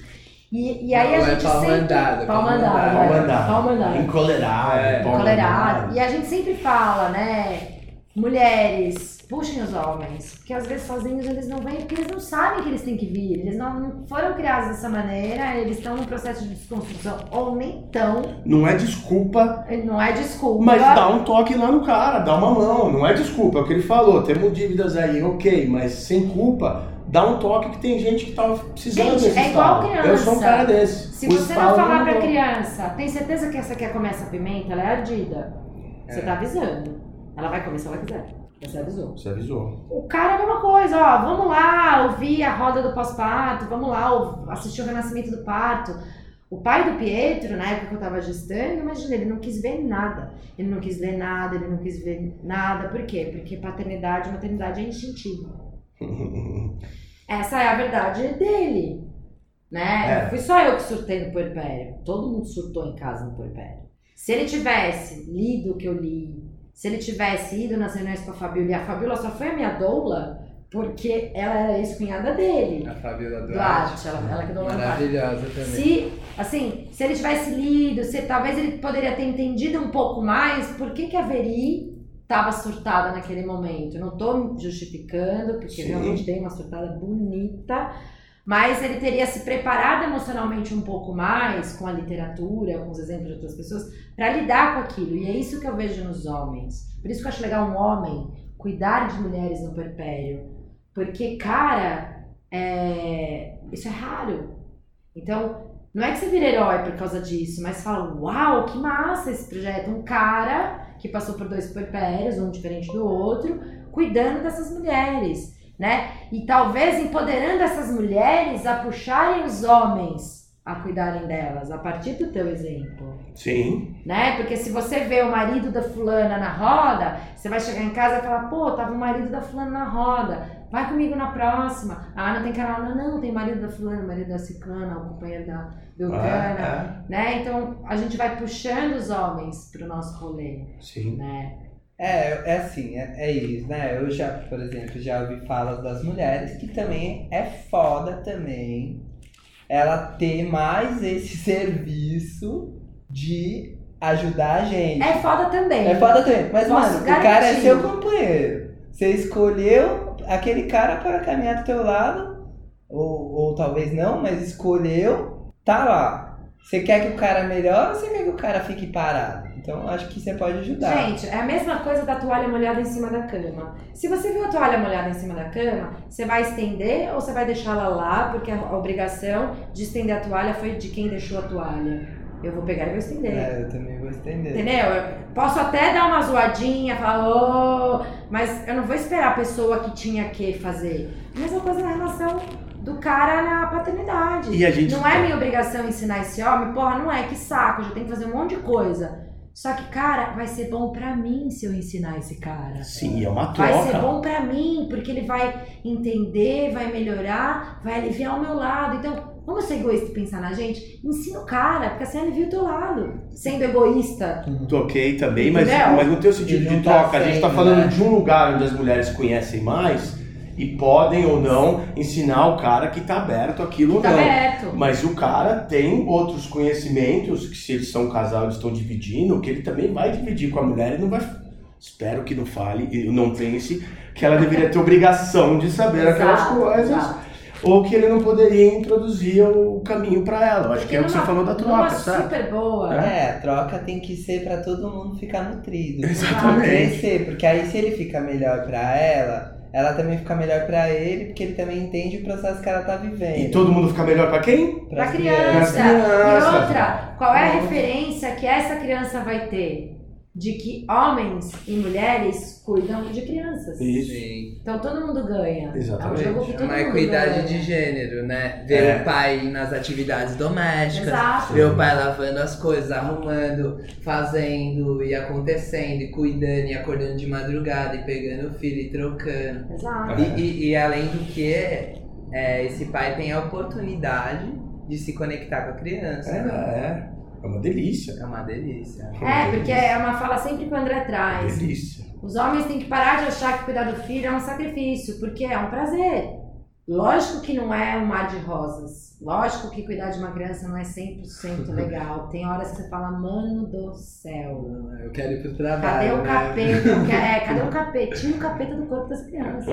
E, e aí Não, a é gente pau sempre... pau mandado, mandado. é. Pau mandado. Pau mandado. Encolerado, É. Encolerado. E a gente sempre fala, né? Mulheres, puxem os homens. Porque às vezes sozinhos eles não vêm, porque eles não sabem que eles têm que vir. Eles não, não foram criados dessa maneira, eles estão num processo de desconstrução. Ou nem tão. Não é desculpa Não é desculpa. Mas dá um toque lá no cara, dá uma mão, não é desculpa, é o que ele falou, temos dívidas aí, ok, mas sem culpa, dá um toque que tem gente que tá precisando Gente, desse é igual criança. Eu sou um cara desse. Se O você não falar pra dou. criança, tem certeza que essa quer comer essa pimenta? Ela é ardida. Você É. tá avisando. Ela vai comer se ela quiser. Você avisou. Você avisou. O cara é a mesma coisa, ó. Vamos lá ouvir a roda do pós-parto, vamos lá assistir o renascimento do parto. O pai do Pietro, na época que eu tava gestando, imagina, ele não quis ver nada. Ele não quis ler nada, ele não quis ver nada. Por quê? Porque paternidade e maternidade é instintivo. Essa é a verdade dele. Né? É. Não fui só eu que surtei no puerpério. Todo mundo surtou em casa no puerpério. Se ele tivesse lido o que eu li, se ele tivesse ido nas reuniões com a Fabiola, e a Fabiola só foi a minha doula porque ela era ex-cunhada dele. A Fabiola Duarte. Duarte, ela, ela que doula no parto. Maravilhosa também. Se, assim, se ele tivesse lido, se, talvez ele poderia ter entendido um pouco mais por que, que a Veri estava surtada naquele momento. Não estou justificando, porque Sim. realmente dei uma surtada bonita, Mas ele teria se preparado emocionalmente um pouco mais com a literatura, com os exemplos de outras pessoas, para lidar com aquilo. E é isso que eu vejo nos homens. Por isso que eu acho legal um homem cuidar de mulheres no perpério. Porque, cara, é... isso é raro. Então, não é que você vira herói por causa disso, mas fala, uau, que massa esse projeto. Um cara que passou por dois puerpérios, um diferente do outro, cuidando dessas mulheres né? E talvez empoderando essas mulheres a puxarem os homens a cuidarem delas, a partir do teu exemplo. Sim. Né? Porque se você vê o marido da fulana na roda, você vai chegar em casa e falar, pô, tava o marido da fulana na roda, vai comigo na próxima. Ah, não tem canal, não, não, tem marido da fulana, marido da ciclana, o companheiro da belcana, Ah, né? Então, a gente vai puxando os homens pro nosso rolê, é. Sim. né? É, é assim, é, é isso, né? Eu já, por exemplo, já ouvi falas das mulheres que também é foda também ela ter mais esse serviço de ajudar a gente. É foda também. É foda também. Mas, mano, o cara é seu companheiro. Você escolheu aquele cara para caminhar do teu lado, ou, ou talvez não, mas escolheu, tá lá. Você quer que o cara melhore ou você quer que o cara fique parado? Então, acho que você pode ajudar. Gente, é a mesma coisa da toalha molhada em cima da cama. Se você viu a toalha molhada em cima da cama, você vai estender ou você vai deixá-la lá, porque a obrigação de estender a toalha foi de quem deixou a toalha. Eu vou pegar e vou estender. É, eu também vou estender. Entendeu? Eu posso até dar uma zoadinha, falar, ô, mas eu não vou esperar a pessoa que tinha que fazer. Mesma coisa na relação do cara na paternidade. E a gente- Não é minha obrigação ensinar esse homem, porra, não é, que saco, eu já tenho que fazer um monte de coisa. Só que, cara, vai ser bom pra mim se eu ensinar esse cara. Sim, é uma Vai ser troca. bom pra mim, porque ele vai entender, vai melhorar, vai aliviar o meu lado. Então, vamos ser egoísta e pensar na gente? Ensina o cara, porque assim alivia o teu lado. Sendo egoísta. Toquei também, mas, mas não tem o sentido de tá troca. A gente tá falando né? de um lugar onde as mulheres conhecem mais e podem ou não ensinar o cara que tá aberto aquilo ou Tá não. aberto. Mas o cara tem outros conhecimentos que se eles são um casal, eles estão dividindo, que ele também vai dividir com a mulher e não vai. Espero que não fale e não pense que ela deveria ter obrigação de saber aquelas Exato, coisas. exato. Ou que ele não poderia introduzir o caminho pra ela. Eu acho que é o que você falou da numa troca, sabe? super boa. É, a troca tem que ser pra todo mundo ficar nutrido. Exatamente. Crescer, porque aí se ele fica melhor pra ela, ela também fica melhor pra ele, porque ele também entende o processo que ela tá vivendo. E todo mundo fica melhor pra quem? Pra Pras criança. Pras crianças. E outra, qual é a referência que essa criança vai ter? De que homens e mulheres cuidam de crianças. Isso. Sim. Então todo mundo ganha. Exatamente. É um jogo que É todo uma mundo equidade ganha. de gênero, né? Ver É. o pai nas atividades domésticas, Exato. ver o pai lavando as coisas, arrumando, fazendo e acontecendo, e cuidando e acordando de madrugada e pegando o filho e trocando. Exato. É. E, e- e além do que, é, esse pai tem a oportunidade de se conectar com a criança. É, né? É. É uma delícia. É uma delícia. É, porque é uma fala sempre que o André traz. Delícia. Os homens têm que parar de achar que cuidar do filho é um sacrifício, porque é um prazer. Lógico que não é um mar de rosas. Lógico que cuidar de uma criança não é 100% legal. Tem horas que você fala, mano do céu. Eu quero ir pro trabalho. Cadê o né? capeta? Eu quero- é, cadê o capeta? Tira o capeta do corpo das crianças.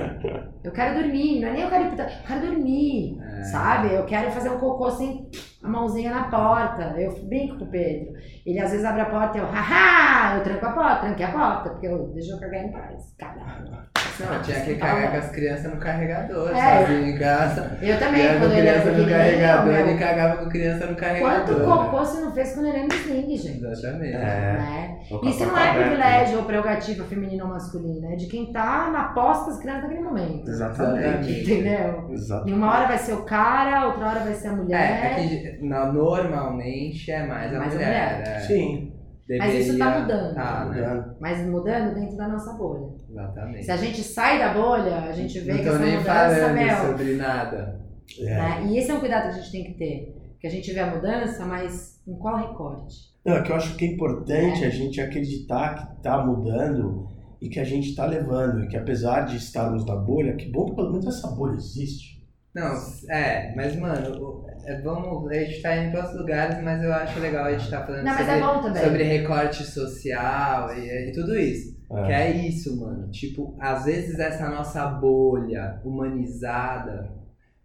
Eu quero dormir, não é nem eu quero ir pro tra- eu quero dormir, É. sabe? Eu quero fazer um cocô sem a mãozinha na porta. Eu brinco com o Pedro. Ele às vezes abre a porta e eu, haha, eu tranco a porta, tranquei a porta, porque eu deixo eu cagar em paz. Caralho. Não, tinha que tá cagar com as crianças no carregador, É. sozinho em casa. Eu também, Criava quando ele era criança no carregador, meu, ele cagava com criança no carregador. Quanto cocô você não fez quando ele era sling, gente? Exatamente. É. Né? Isso tá não é aberto. privilégio ou prerrogativa feminina ou masculina, é de quem tá na posta das crianças naquele momento. Exatamente. Entendeu? Exato. E uma hora vai ser o cara, outra hora vai ser a mulher. É, é que na- normalmente é mais a Mais a mulher. mulher. é. Sim. Mas isso tá mudando. Tá, né? Mudando. Mas mudando dentro da nossa bolha. Exatamente. Se a gente sai da bolha, a gente vê Não que essa nem mudança, falando meu. sobre nada. É. né? E esse é um cuidado que a gente tem que ter. Que a gente vê a mudança, mas em qual recorte? Não, é que eu acho que é importante a gente acreditar que tá mudando e que a gente tá levando. E que apesar de estarmos na bolha, que bom que pelo menos essa bolha existe. Não, é, mas mano, é, vamos, a gente tá indo para outros lugares, mas eu acho legal a gente tá falando Não, mas sobre, é sobre recorte social e, e tudo isso. É. Que é isso, mano. Tipo, às vezes essa nossa bolha humanizada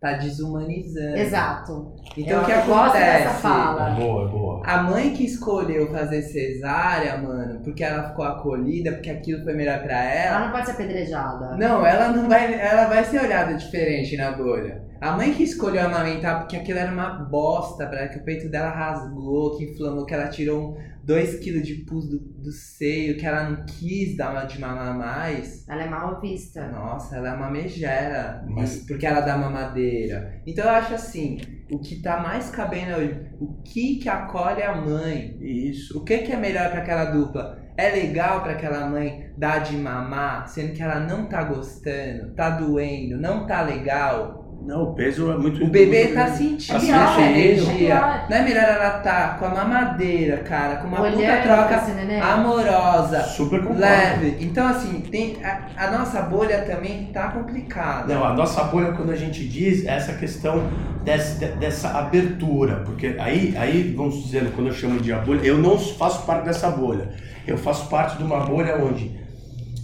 tá desumanizando. Exato. Então o que gosto dessa acontece? fala. É boa, é boa. A mãe que escolheu fazer cesárea, mano, porque ela ficou acolhida, porque aquilo foi melhor pra ela. Ela não pode ser apedrejada. Não, ela não vai, ela vai ser olhada diferente na bolha. A mãe que escolheu amamentar porque aquilo era uma bosta para que o peito dela rasgou, que inflamou, que ela tirou 2 kg de pus do, do seio, que ela não quis dar uma de mamar mais. Ela é mal vista. Nossa, ela é uma megera, Mas- porque ela dá mamadeira. Então eu acho assim, o que tá mais cabendo hoje, o que que acolhe a mãe? Isso. O que que é melhor para aquela dupla? É legal para aquela mãe dar de mamar, sendo que ela não tá gostando, tá doendo, não tá legal? Não, o peso é muito O bebê muito tá sentindo sentindo. energia. Não é melhor ela tá com a mamadeira, cara, com uma Olhando puta troca esse neném. amorosa, Super concordo. leve. Então, assim, tem a, a nossa bolha também tá complicada. Não, a nossa bolha, quando a gente diz, é essa questão desse- de- dessa abertura. Porque aí, aí, vamos dizer, quando eu chamo de a bolha, eu não faço parte dessa bolha. Eu faço parte de uma bolha onde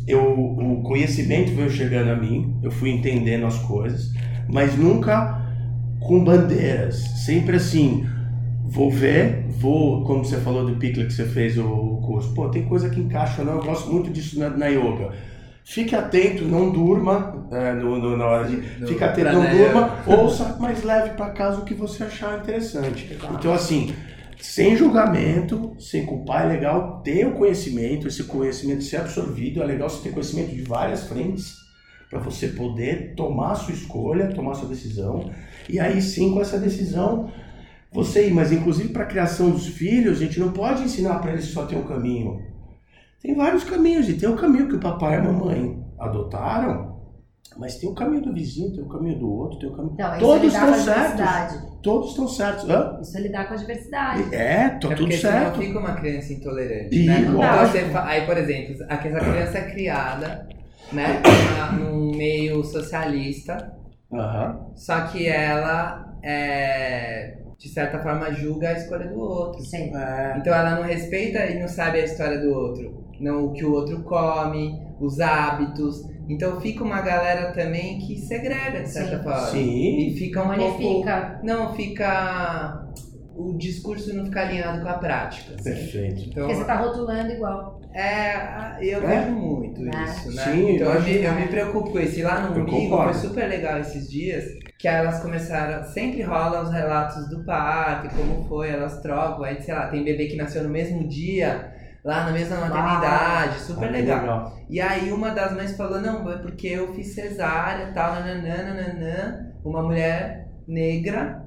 eu, o conhecimento veio chegando a mim, eu fui entendendo as coisas, mas nunca com bandeiras. Sempre assim, vou ver, vou, como você falou do Pickle que você fez o curso, pô, tem coisa que encaixa, não, eu gosto muito disso na, na yoga. Fique atento, não durma é, no, no- na hora de. No Fique atento, não durma, ouça, mas leve para casa o que você achar interessante. Então, assim, sem julgamento, sem culpar, é legal ter o conhecimento, esse conhecimento ser absorvido, é legal você ter conhecimento de várias frentes para você poder tomar a sua escolha, tomar a sua decisão. E aí sim, com essa decisão, você ir. Mas inclusive para a criação dos filhos, a gente não pode ensinar para eles só tem um caminho. Tem vários caminhos, e tem o caminho que o papai e a mamãe adotaram, mas tem o caminho do vizinho, tem o caminho do outro, tem o caminho. Então, Todos é lidar com a estão certos. diversidade. Todos estão certos. Hã? Isso é lidar com a diversidade. É, tá É tudo certo. fica uma criança intolerante, E né? Então você aí, por exemplo, aqui essa criança é criada, né, num meio socialista, Aham. só que ela é, de certa forma julga a escolha do outro. Sim. É. Então ela não respeita e não sabe a história do outro, não o que o outro come, os hábitos. Então fica uma galera também que segrega de certa Sim. forma. Sim. E fica um pouco Unifica. não fica o discurso não fica alinhado com a prática. assim. Perfeito. Então, Porque você tá rotulando igual. É, eu É? vejo muito É. isso, né? Sim, então eu me, eu me preocupo com isso. E lá no Umbigo foi super legal esses dias, que elas começaram, sempre rolam os relatos do parto, como foi, elas trocam, aí sei lá, tem bebê que nasceu no mesmo dia, lá na mesma maternidade, super Ah, que legal. E aí uma das mães falou, não, é porque eu fiz cesárea, tal, nananã, nananã, uma mulher negra,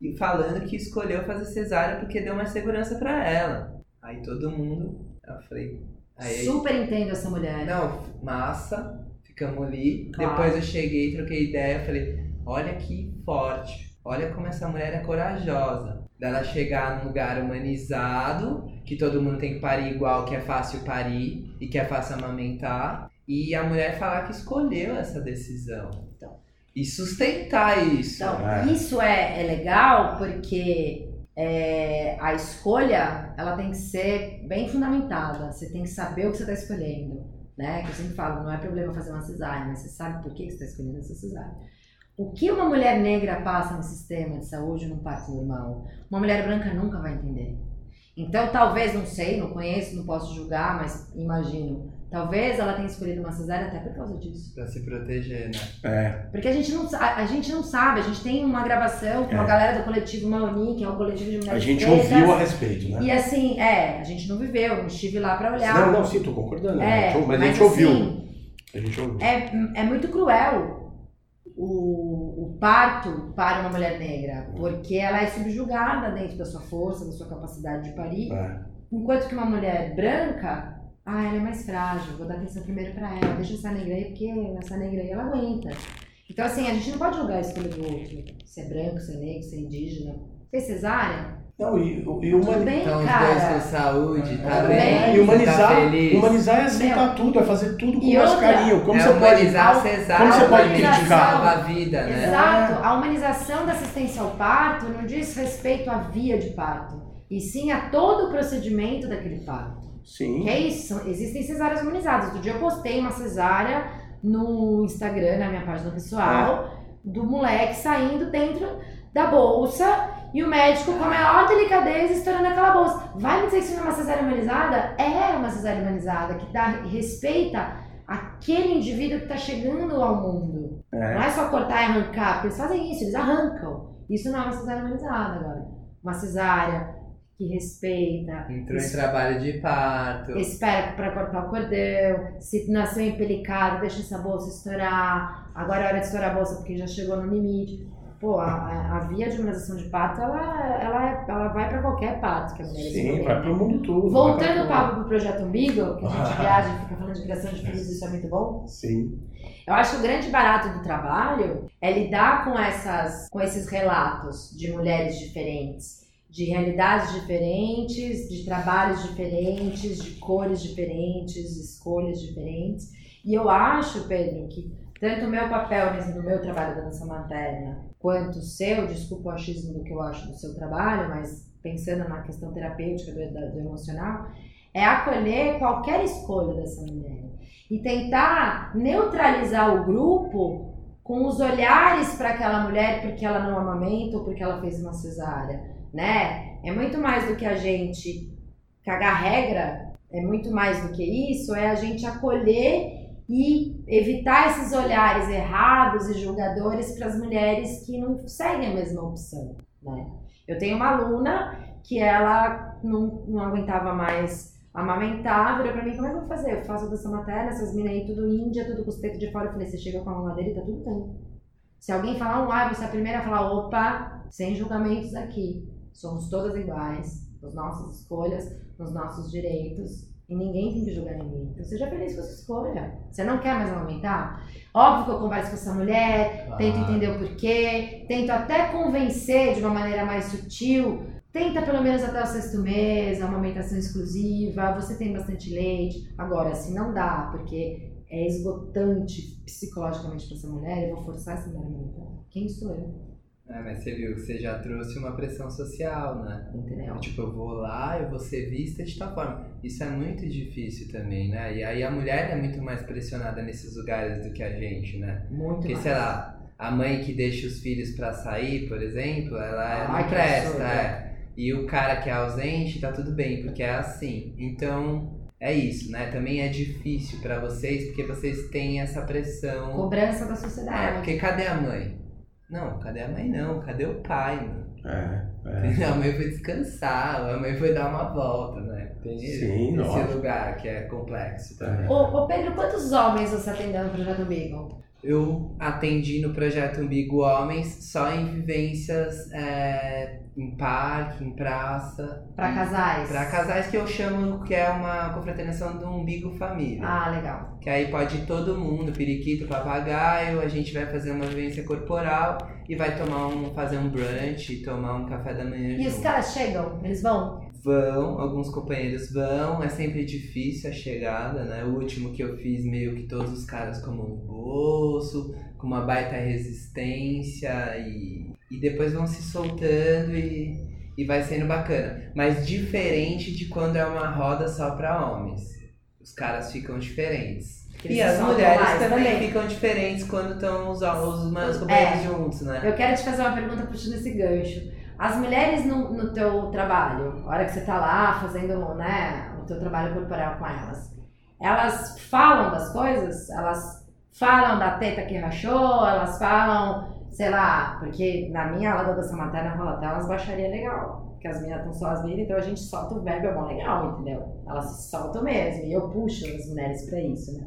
e falando que escolheu fazer cesárea porque deu mais segurança pra ela. Aí todo mundo, eu falei, aí, Super entendo essa mulher. não, massa, ficamos ali. Claro. Depois eu cheguei, troquei ideia, falei, olha que forte, olha como essa mulher é corajosa. Dela chegar num lugar humanizado, que todo mundo tem que parir igual, que é fácil parir e que é fácil amamentar. E a mulher falar que escolheu essa decisão. Então. E sustentar isso. Então, É. isso é, é legal porque é, a escolha ela tem que ser bem fundamentada. Você tem que saber o que você está escolhendo. Né? Que eu sempre falo, não é problema fazer uma cesárea, mas você sabe por que você está escolhendo essa cesárea. O que uma mulher negra passa no sistema de saúde num parto normal, uma mulher branca nunca vai entender. Então, talvez, não sei, não conheço, não posso julgar, mas imagino. Talvez ela tenha escolhido uma cesárea até por causa disso. Pra se proteger, né? É. Porque a gente não, a, a gente não sabe, a gente tem uma gravação com uma É. galera do coletivo Maoni, que é o coletivo de mulheres A gente pretas, ouviu a respeito, né? E assim, é, a gente não viveu, não estive lá pra olhar. Não, não, sim, tô concordando. É, né? mas, mas a gente ouviu. assim, A gente ouviu. é, é muito cruel o, o parto para uma mulher negra, porque ela é subjugada dentro da sua força, da sua capacidade de parir, É. enquanto que uma mulher branca, ah, ela é mais frágil, vou dar atenção primeiro pra ela, deixa essa negra aí, porque essa negra aí ela aguenta. Então, assim, a gente não pode julgar a escolha do outro, se é branco, se é negro, se é indígena. Fez cesárea? Não, e, e Tudo humani- bem, Então, os cara. dois com saúde, tá bem? bem. e humanizar, Tá humanizar é aceitar tudo, é fazer tudo com E mais outra, carinho. Como é você pode. humanizar Como cesárea, você pode criticar? salva a vida, né? Exato. A humanização da assistência ao parto não diz respeito à via de parto, e sim a todo o procedimento daquele parto. Sim. Que é isso, existem cesáreas humanizadas. Outro dia eu postei uma cesárea no Instagram, na minha página pessoal, do moleque saindo dentro da bolsa e o médico, com a maior delicadeza, estourando aquela bolsa. Vai me dizer que isso não é uma cesárea humanizada? É uma cesárea humanizada, que dá, respeita aquele indivíduo que está chegando ao mundo. É. Não é só cortar e arrancar, porque eles fazem isso, eles arrancam. Isso não é uma cesárea humanizada agora. Uma cesárea que respeita, Entrou em trabalho de parto. espera para cortar o cordão, se nasceu empelicado, deixa essa bolsa estourar, agora é hora de estourar a bolsa porque já chegou no limite. Pô, a, a- via de humanização de parto, ela, ela, ela vai para qualquer parto que a mulher Sim, escolher, vai pro né? mundo todo. Voltando vai o Projeto Umbigo, que a gente viaja e fica falando de criação de filhos, isso é muito bom. Sim. Eu acho que o grande barato do trabalho é lidar com, essas, com esses relatos de mulheres diferentes, de realidades diferentes, de trabalhos diferentes, de cores diferentes, de escolhas diferentes. E eu acho, Pedro, que tanto o meu papel mesmo no meu trabalho da dança materna, quanto o seu, desculpa o achismo do que eu acho do seu trabalho, mas pensando na questão terapêutica do, do emocional, é acolher qualquer escolha dessa mulher e tentar neutralizar o grupo com os olhares para aquela mulher porque ela não amamenta ou porque ela fez uma cesárea, né? É muito mais do que a gente cagar regra, é muito mais do que isso, é a gente acolher e evitar esses olhares errados e julgadores para as mulheres que não seguem a mesma opção, né? Eu tenho uma aluna que ela não, não aguentava mais amamentar, virou pra mim, como é que eu vou fazer? Eu faço dança materna, essas minas aí tudo índia, tudo com os peitos de fora. Eu falei, você chega com a mamadeira e tá tudo bem. Se alguém falar um ah, você é a primeira a falar, opa, sem julgamentos aqui. Somos todas iguais, nas nossas escolhas, nos nossos direitos. E ninguém tem que julgar ninguém. Então seja feliz com a sua escolha. Você não quer mais amamentar? Óbvio que eu converso com essa mulher, tento Claro. entender o porquê, tento até convencer de uma maneira mais sutil. Tenta pelo menos até o sexto mês, a amamentação exclusiva, você tem bastante leite. Agora, se não dá, porque é esgotante psicologicamente para essa mulher, eu vou forçar essa mulher a amamentar. Quem sou eu? É, mas você viu que você já trouxe uma pressão social, né? Entendeu? Tipo, eu vou lá, eu vou ser vista de tal forma. Isso é muito difícil também, né? E aí a mulher é muito mais pressionada nesses lugares do que a gente, né? Muito Porque, mais. sei lá, a mãe que deixa os filhos pra sair, por exemplo, ela é- Ai, não presta, é. E o cara que é ausente, tá tudo bem, porque é assim. Então, é isso, né? Também é difícil pra vocês, porque vocês têm essa pressão. Cobrança da É, sociedade. porque cadê a mãe? Não, cadê a mãe não? Cadê o pai, mano? É, é. A mãe foi descansar, a mãe foi dar uma volta, né? Tem Sim, esse lógico. lugar que é complexo também. Ô, ô, Pedro, quantos homens você atendeu no Projeto Beagle? Eu atendi no projeto Umbigo Homens só em vivências é, em parque, em praça. Para E- casais? Pra casais que eu chamo que é uma confraternização do Umbigo Família. Ah, legal. Que aí pode ir todo mundo, periquito, papagaio, a gente vai fazer uma vivência corporal e vai tomar um, fazer um brunch, tomar um café da manhã E os junto. caras chegam? Eles vão? Vão, alguns companheiros vão, é sempre difícil a chegada, né? O último que eu fiz, meio que todos os caras com no bolso, com uma baita resistência e, e depois vão se soltando e, e vai sendo bacana. Mas diferente de quando é uma roda só pra homens. Os caras ficam diferentes. Eles e as mulheres mais também, ficam diferentes quando estão os, os, os companheiros juntos, né? Eu quero te fazer uma pergunta puxando esse gancho. As mulheres no, no teu trabalho, a hora que você tá lá fazendo né, o teu trabalho corporal com elas, elas falam das coisas? Elas falam da teta que rachou? Elas falam, sei lá, porque na minha aula da dança materna rola até umas baixaria legal. Porque as meninas estão só as meninas, então a gente solta o verbo, é bom legal, entendeu? Elas se soltam mesmo. E eu puxo as mulheres pra isso, né?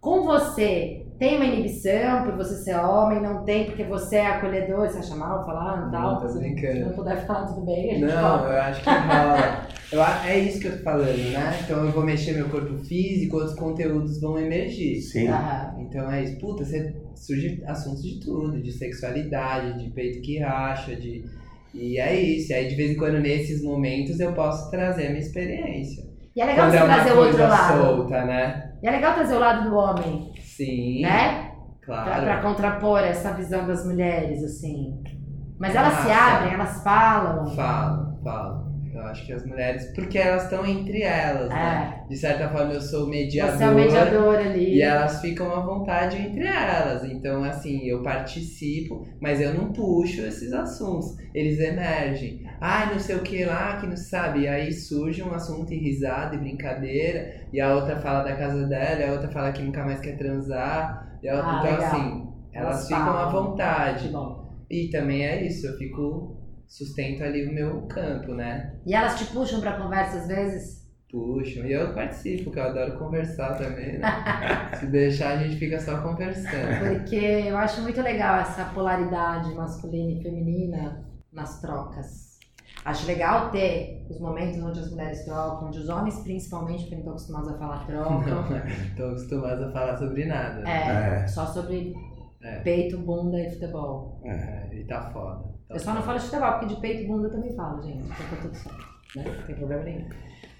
Com você, tem uma inibição por você ser homem? Não tem porque você é acolhedor? Você acha mal falar? Não, Não, tal? tô Se brincando. não puder falar, tudo bem. A gente Não, fala. eu acho que rola. Eu, é isso que eu tô falando, né? Então eu vou mexer meu corpo físico, outros conteúdos vão emergir. Sim. Aham. Então é isso. Puta, você surge assuntos de tudo, de sexualidade, de peito que racha, de. E é isso. E aí de vez em quando nesses momentos eu posso trazer a minha experiência. E é legal Quando você é uma trazer o outro lado. solta, né? E é legal trazer o lado do homem, Sim. né? Pra, Claro. pra contrapor essa visão das mulheres, assim. Mas elas se abrem, elas falam. Falo, falo. Eu acho que as mulheres, porque elas estão entre elas, né? É. De certa forma eu sou o mediador. Você é o mediador ali. E elas ficam à vontade entre elas. Então, assim, eu participo, mas eu não puxo esses assuntos. Eles emergem. Ai, não sei o que lá, que não sabe. E aí surge um assunto e risada e brincadeira. E a outra fala da casa dela, e a outra fala que nunca mais quer transar. E a Ah, então, legal. assim, elas, Elas ficam à vontade. E também é isso, eu fico. Sustento ali o meu campo, né? E elas te puxam pra conversa às vezes? Puxam. E eu participo, que eu adoro conversar também, né? Se deixar, a gente fica só conversando. Porque eu acho muito legal essa polaridade masculina e feminina nas trocas. Acho legal ter os momentos onde as mulheres trocam, onde os homens principalmente, porque não estão acostumados a falar trocam. Não, tô acostumado a falar sobre nada. É, É. só sobre É. peito, bunda e futebol. É, e tá foda. Eu só não falo de futebol, porque de peito e bunda eu também falo, gente. Então tá tudo certo. Né? Não tem problema nenhum.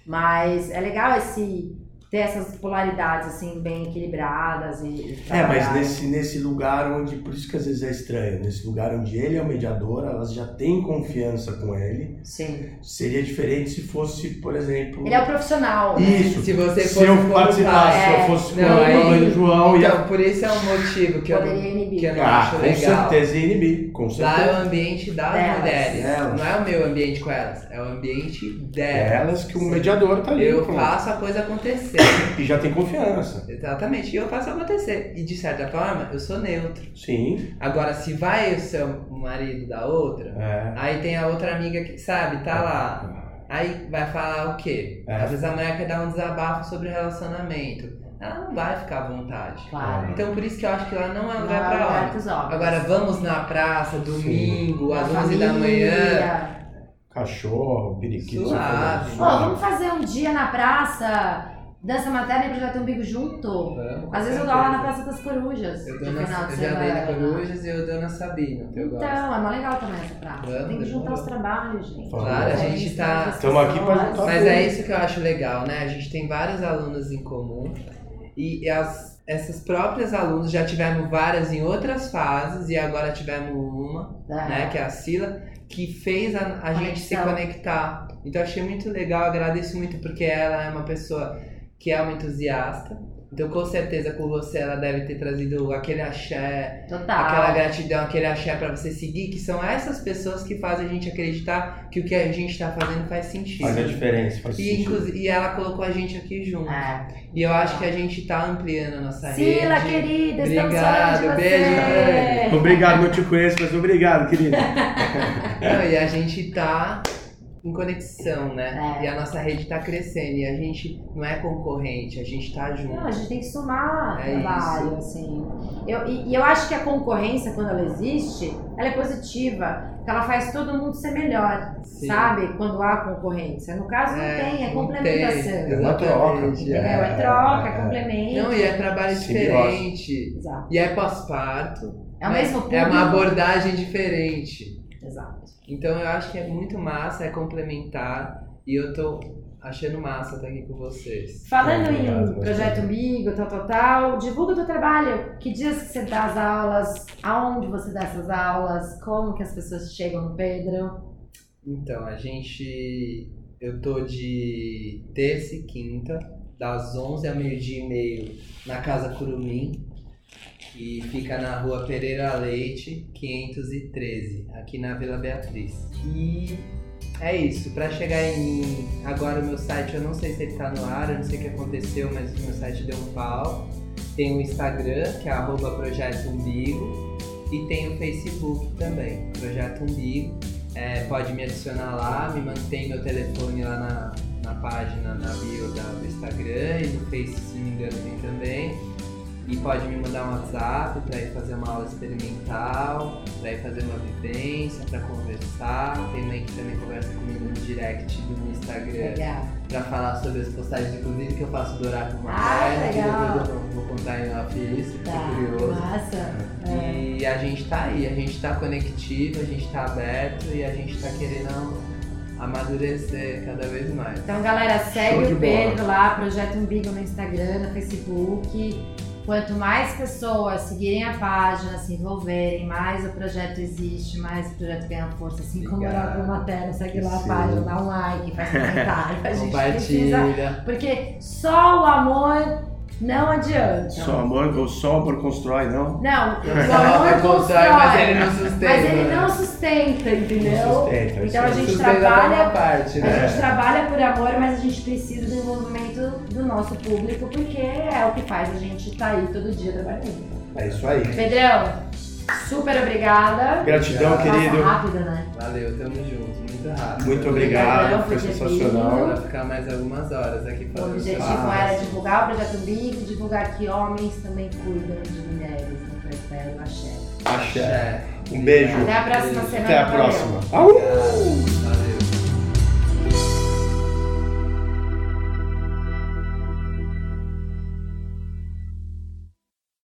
Mas é legal esse ter essas polaridades assim bem equilibradas e, e É, mas nesse, nesse lugar onde, por isso que às vezes é estranho, nesse lugar onde ele é o mediador, elas já têm confiança com ele. Sim. Seria diferente se fosse, por exemplo. Ele é o profissional. né? Isso. Se você Se fosse eu como participasse, pai. se É. eu fosse com Não, a aí- mãe do João e Então, por isso é um motivo que eu, Poderia inibir. que eu não Ah, acho com legal. certeza ia inibir, com Lá é certeza. o ambiente das Delas. mulheres. Delas. Não é o meu ambiente com elas, é o ambiente delas. Elas que o mediador tá ali. Eu pronto. faço a coisa acontecer. E já tem confiança. Exatamente, e eu faço acontecer. E de certa forma, eu sou neutro. Sim. Agora, se vai o seu marido da outra, É. aí tem a outra amiga que, sabe, tá lá. Aí vai falar o quê? É. Às vezes a mulher quer dar um desabafo sobre relacionamento. Ela não vai ficar à vontade. Claro. Então por isso que eu acho que lá não é Não lugar é pra homens. Agora vamos na praça, domingo, Na às 11 da manhã. Cachorro, periquito. Suave. Pô, vamos fazer um dia na praça, dança materna e projeto umbigo junto? Vamos, Às vezes eu dou lá na. Praça das Corujas, Eu, dou na, eu já dei na. Corujas e eu dou na Sabina, que eu gosto. Então, é mó legal também essa praça. Vamos, Tem que juntar os vamos. trabalhos, gente. Claro, a gente tá- as Tamo aqui pra juntar Mas é isso que eu acho legal, né? A gente tem vários alunos em comum e as, essas próprias alunas já tivemos várias em outras fases e agora tivemos uma, É. né? Que é a Sila, que fez a, a gente se conectar. Então eu achei muito legal, agradeço muito porque ela é uma pessoa que é uma entusiasta. Então com certeza com você ela deve ter trazido aquele axé, Total. aquela gratidão, aquele axé pra você seguir, que são essas pessoas que fazem a gente acreditar que o que a gente tá fazendo faz sentido. Faz a diferença. Faz E, sentido. inclusive, e ela colocou a gente aqui junto. É. E eu acho que a gente tá ampliando a nossa Sila, rede. querida, estamos Obrigado, beijo, você. Fran. Obrigado, não te conheço, mas obrigado, querido. Não, e a gente tá em conexão, né? É. E a nossa rede tá crescendo. E a gente não é concorrente, a gente tá junto. Não, a gente tem que somar É trabalho, isso. assim. Eu, e, e eu acho que a concorrência, quando ela existe, ela é positiva. Porque ela faz todo mundo ser melhor, Sim. sabe? Quando há concorrência. No caso, não É, tem, é não complementação. tem, É uma troca. é. É troca, é é. complemento. Não, e é trabalho diferente. Exato. E é pós-parto. É o mesmo É uma público. abordagem diferente. Exato. Então eu acho que é muito massa, é complementar. E eu tô achando massa estar aqui com vocês. Falando em projeto Migo, tal, tal, tal, divulga o teu trabalho. Que dias que você dá as aulas? Aonde você dá essas aulas? Como que as pessoas chegam no Pedro? Então, a gente. Eu tô de terça e quinta, das 11 ao meio-dia e meio, na Casa Curumim, que fica na rua Pereira Leite, 513, aqui na Vila Beatriz. E é isso, pra chegar em mim, agora o meu site, eu não sei se ele tá no ar, eu não sei o que aconteceu, mas o meu site deu um pau. Tem o Instagram, que é arroba Projeto Umbigo, e tem o Facebook também, Projeto Umbigo. É, pode me adicionar lá, me mantém meu telefone lá na, na página, na bio da, do Instagram e no Face, se não me engano, tem também. E pode me mandar um WhatsApp para ir fazer uma aula experimental, para ir fazer uma vivência, para conversar. Tem mãe que também conversa comigo no direct do Instagram para falar sobre as postagens, inclusive que eu faço do oráculo Ah, materno, que legal. depois eu vou contar em off isso, Tá. curioso. Massa. É. E a gente tá aí, a gente tá conectivo, a gente tá aberto e a gente tá querendo amadurecer cada vez mais. Então, galera, segue o Pedro bola. lá, Projeto Umbigo no Instagram, no Facebook. Quanto mais pessoas seguirem a página, se envolverem, mais o projeto existe, mais o projeto ganha força. Assim como Obrigado. era a matéria, segue lá a Sim. página, dá um like, faz comentário. A gente precisa. Compartilha. Porque só o amor não adianta. Só amor, ou só amor constrói, não? Não, o Só amor constrói, mas ele não sustenta. Mas ele né? não sustenta, entendeu? Não sustenta, então a gente Sustenta trabalha parte, A né? gente trabalha por amor, mas a gente precisa do envolvimento nosso público, porque é o que faz a gente estar aí todo dia trabalhando. É isso aí. Pedrão, super obrigada. Gratidão, Passa querido. rápido, né? Valeu, tamo junto. Muito rápido. Muito obrigado, foi sensacional. Vai ficar mais algumas horas aqui O falando. objetivo Ah, era divulgar o projeto Big, divulgar que homens também cuidam de mulheres no Perpétuo Axé. Axé. Axé. Um beijo. Até a próxima semana. Até a valeu. próxima. Au! Obrigado.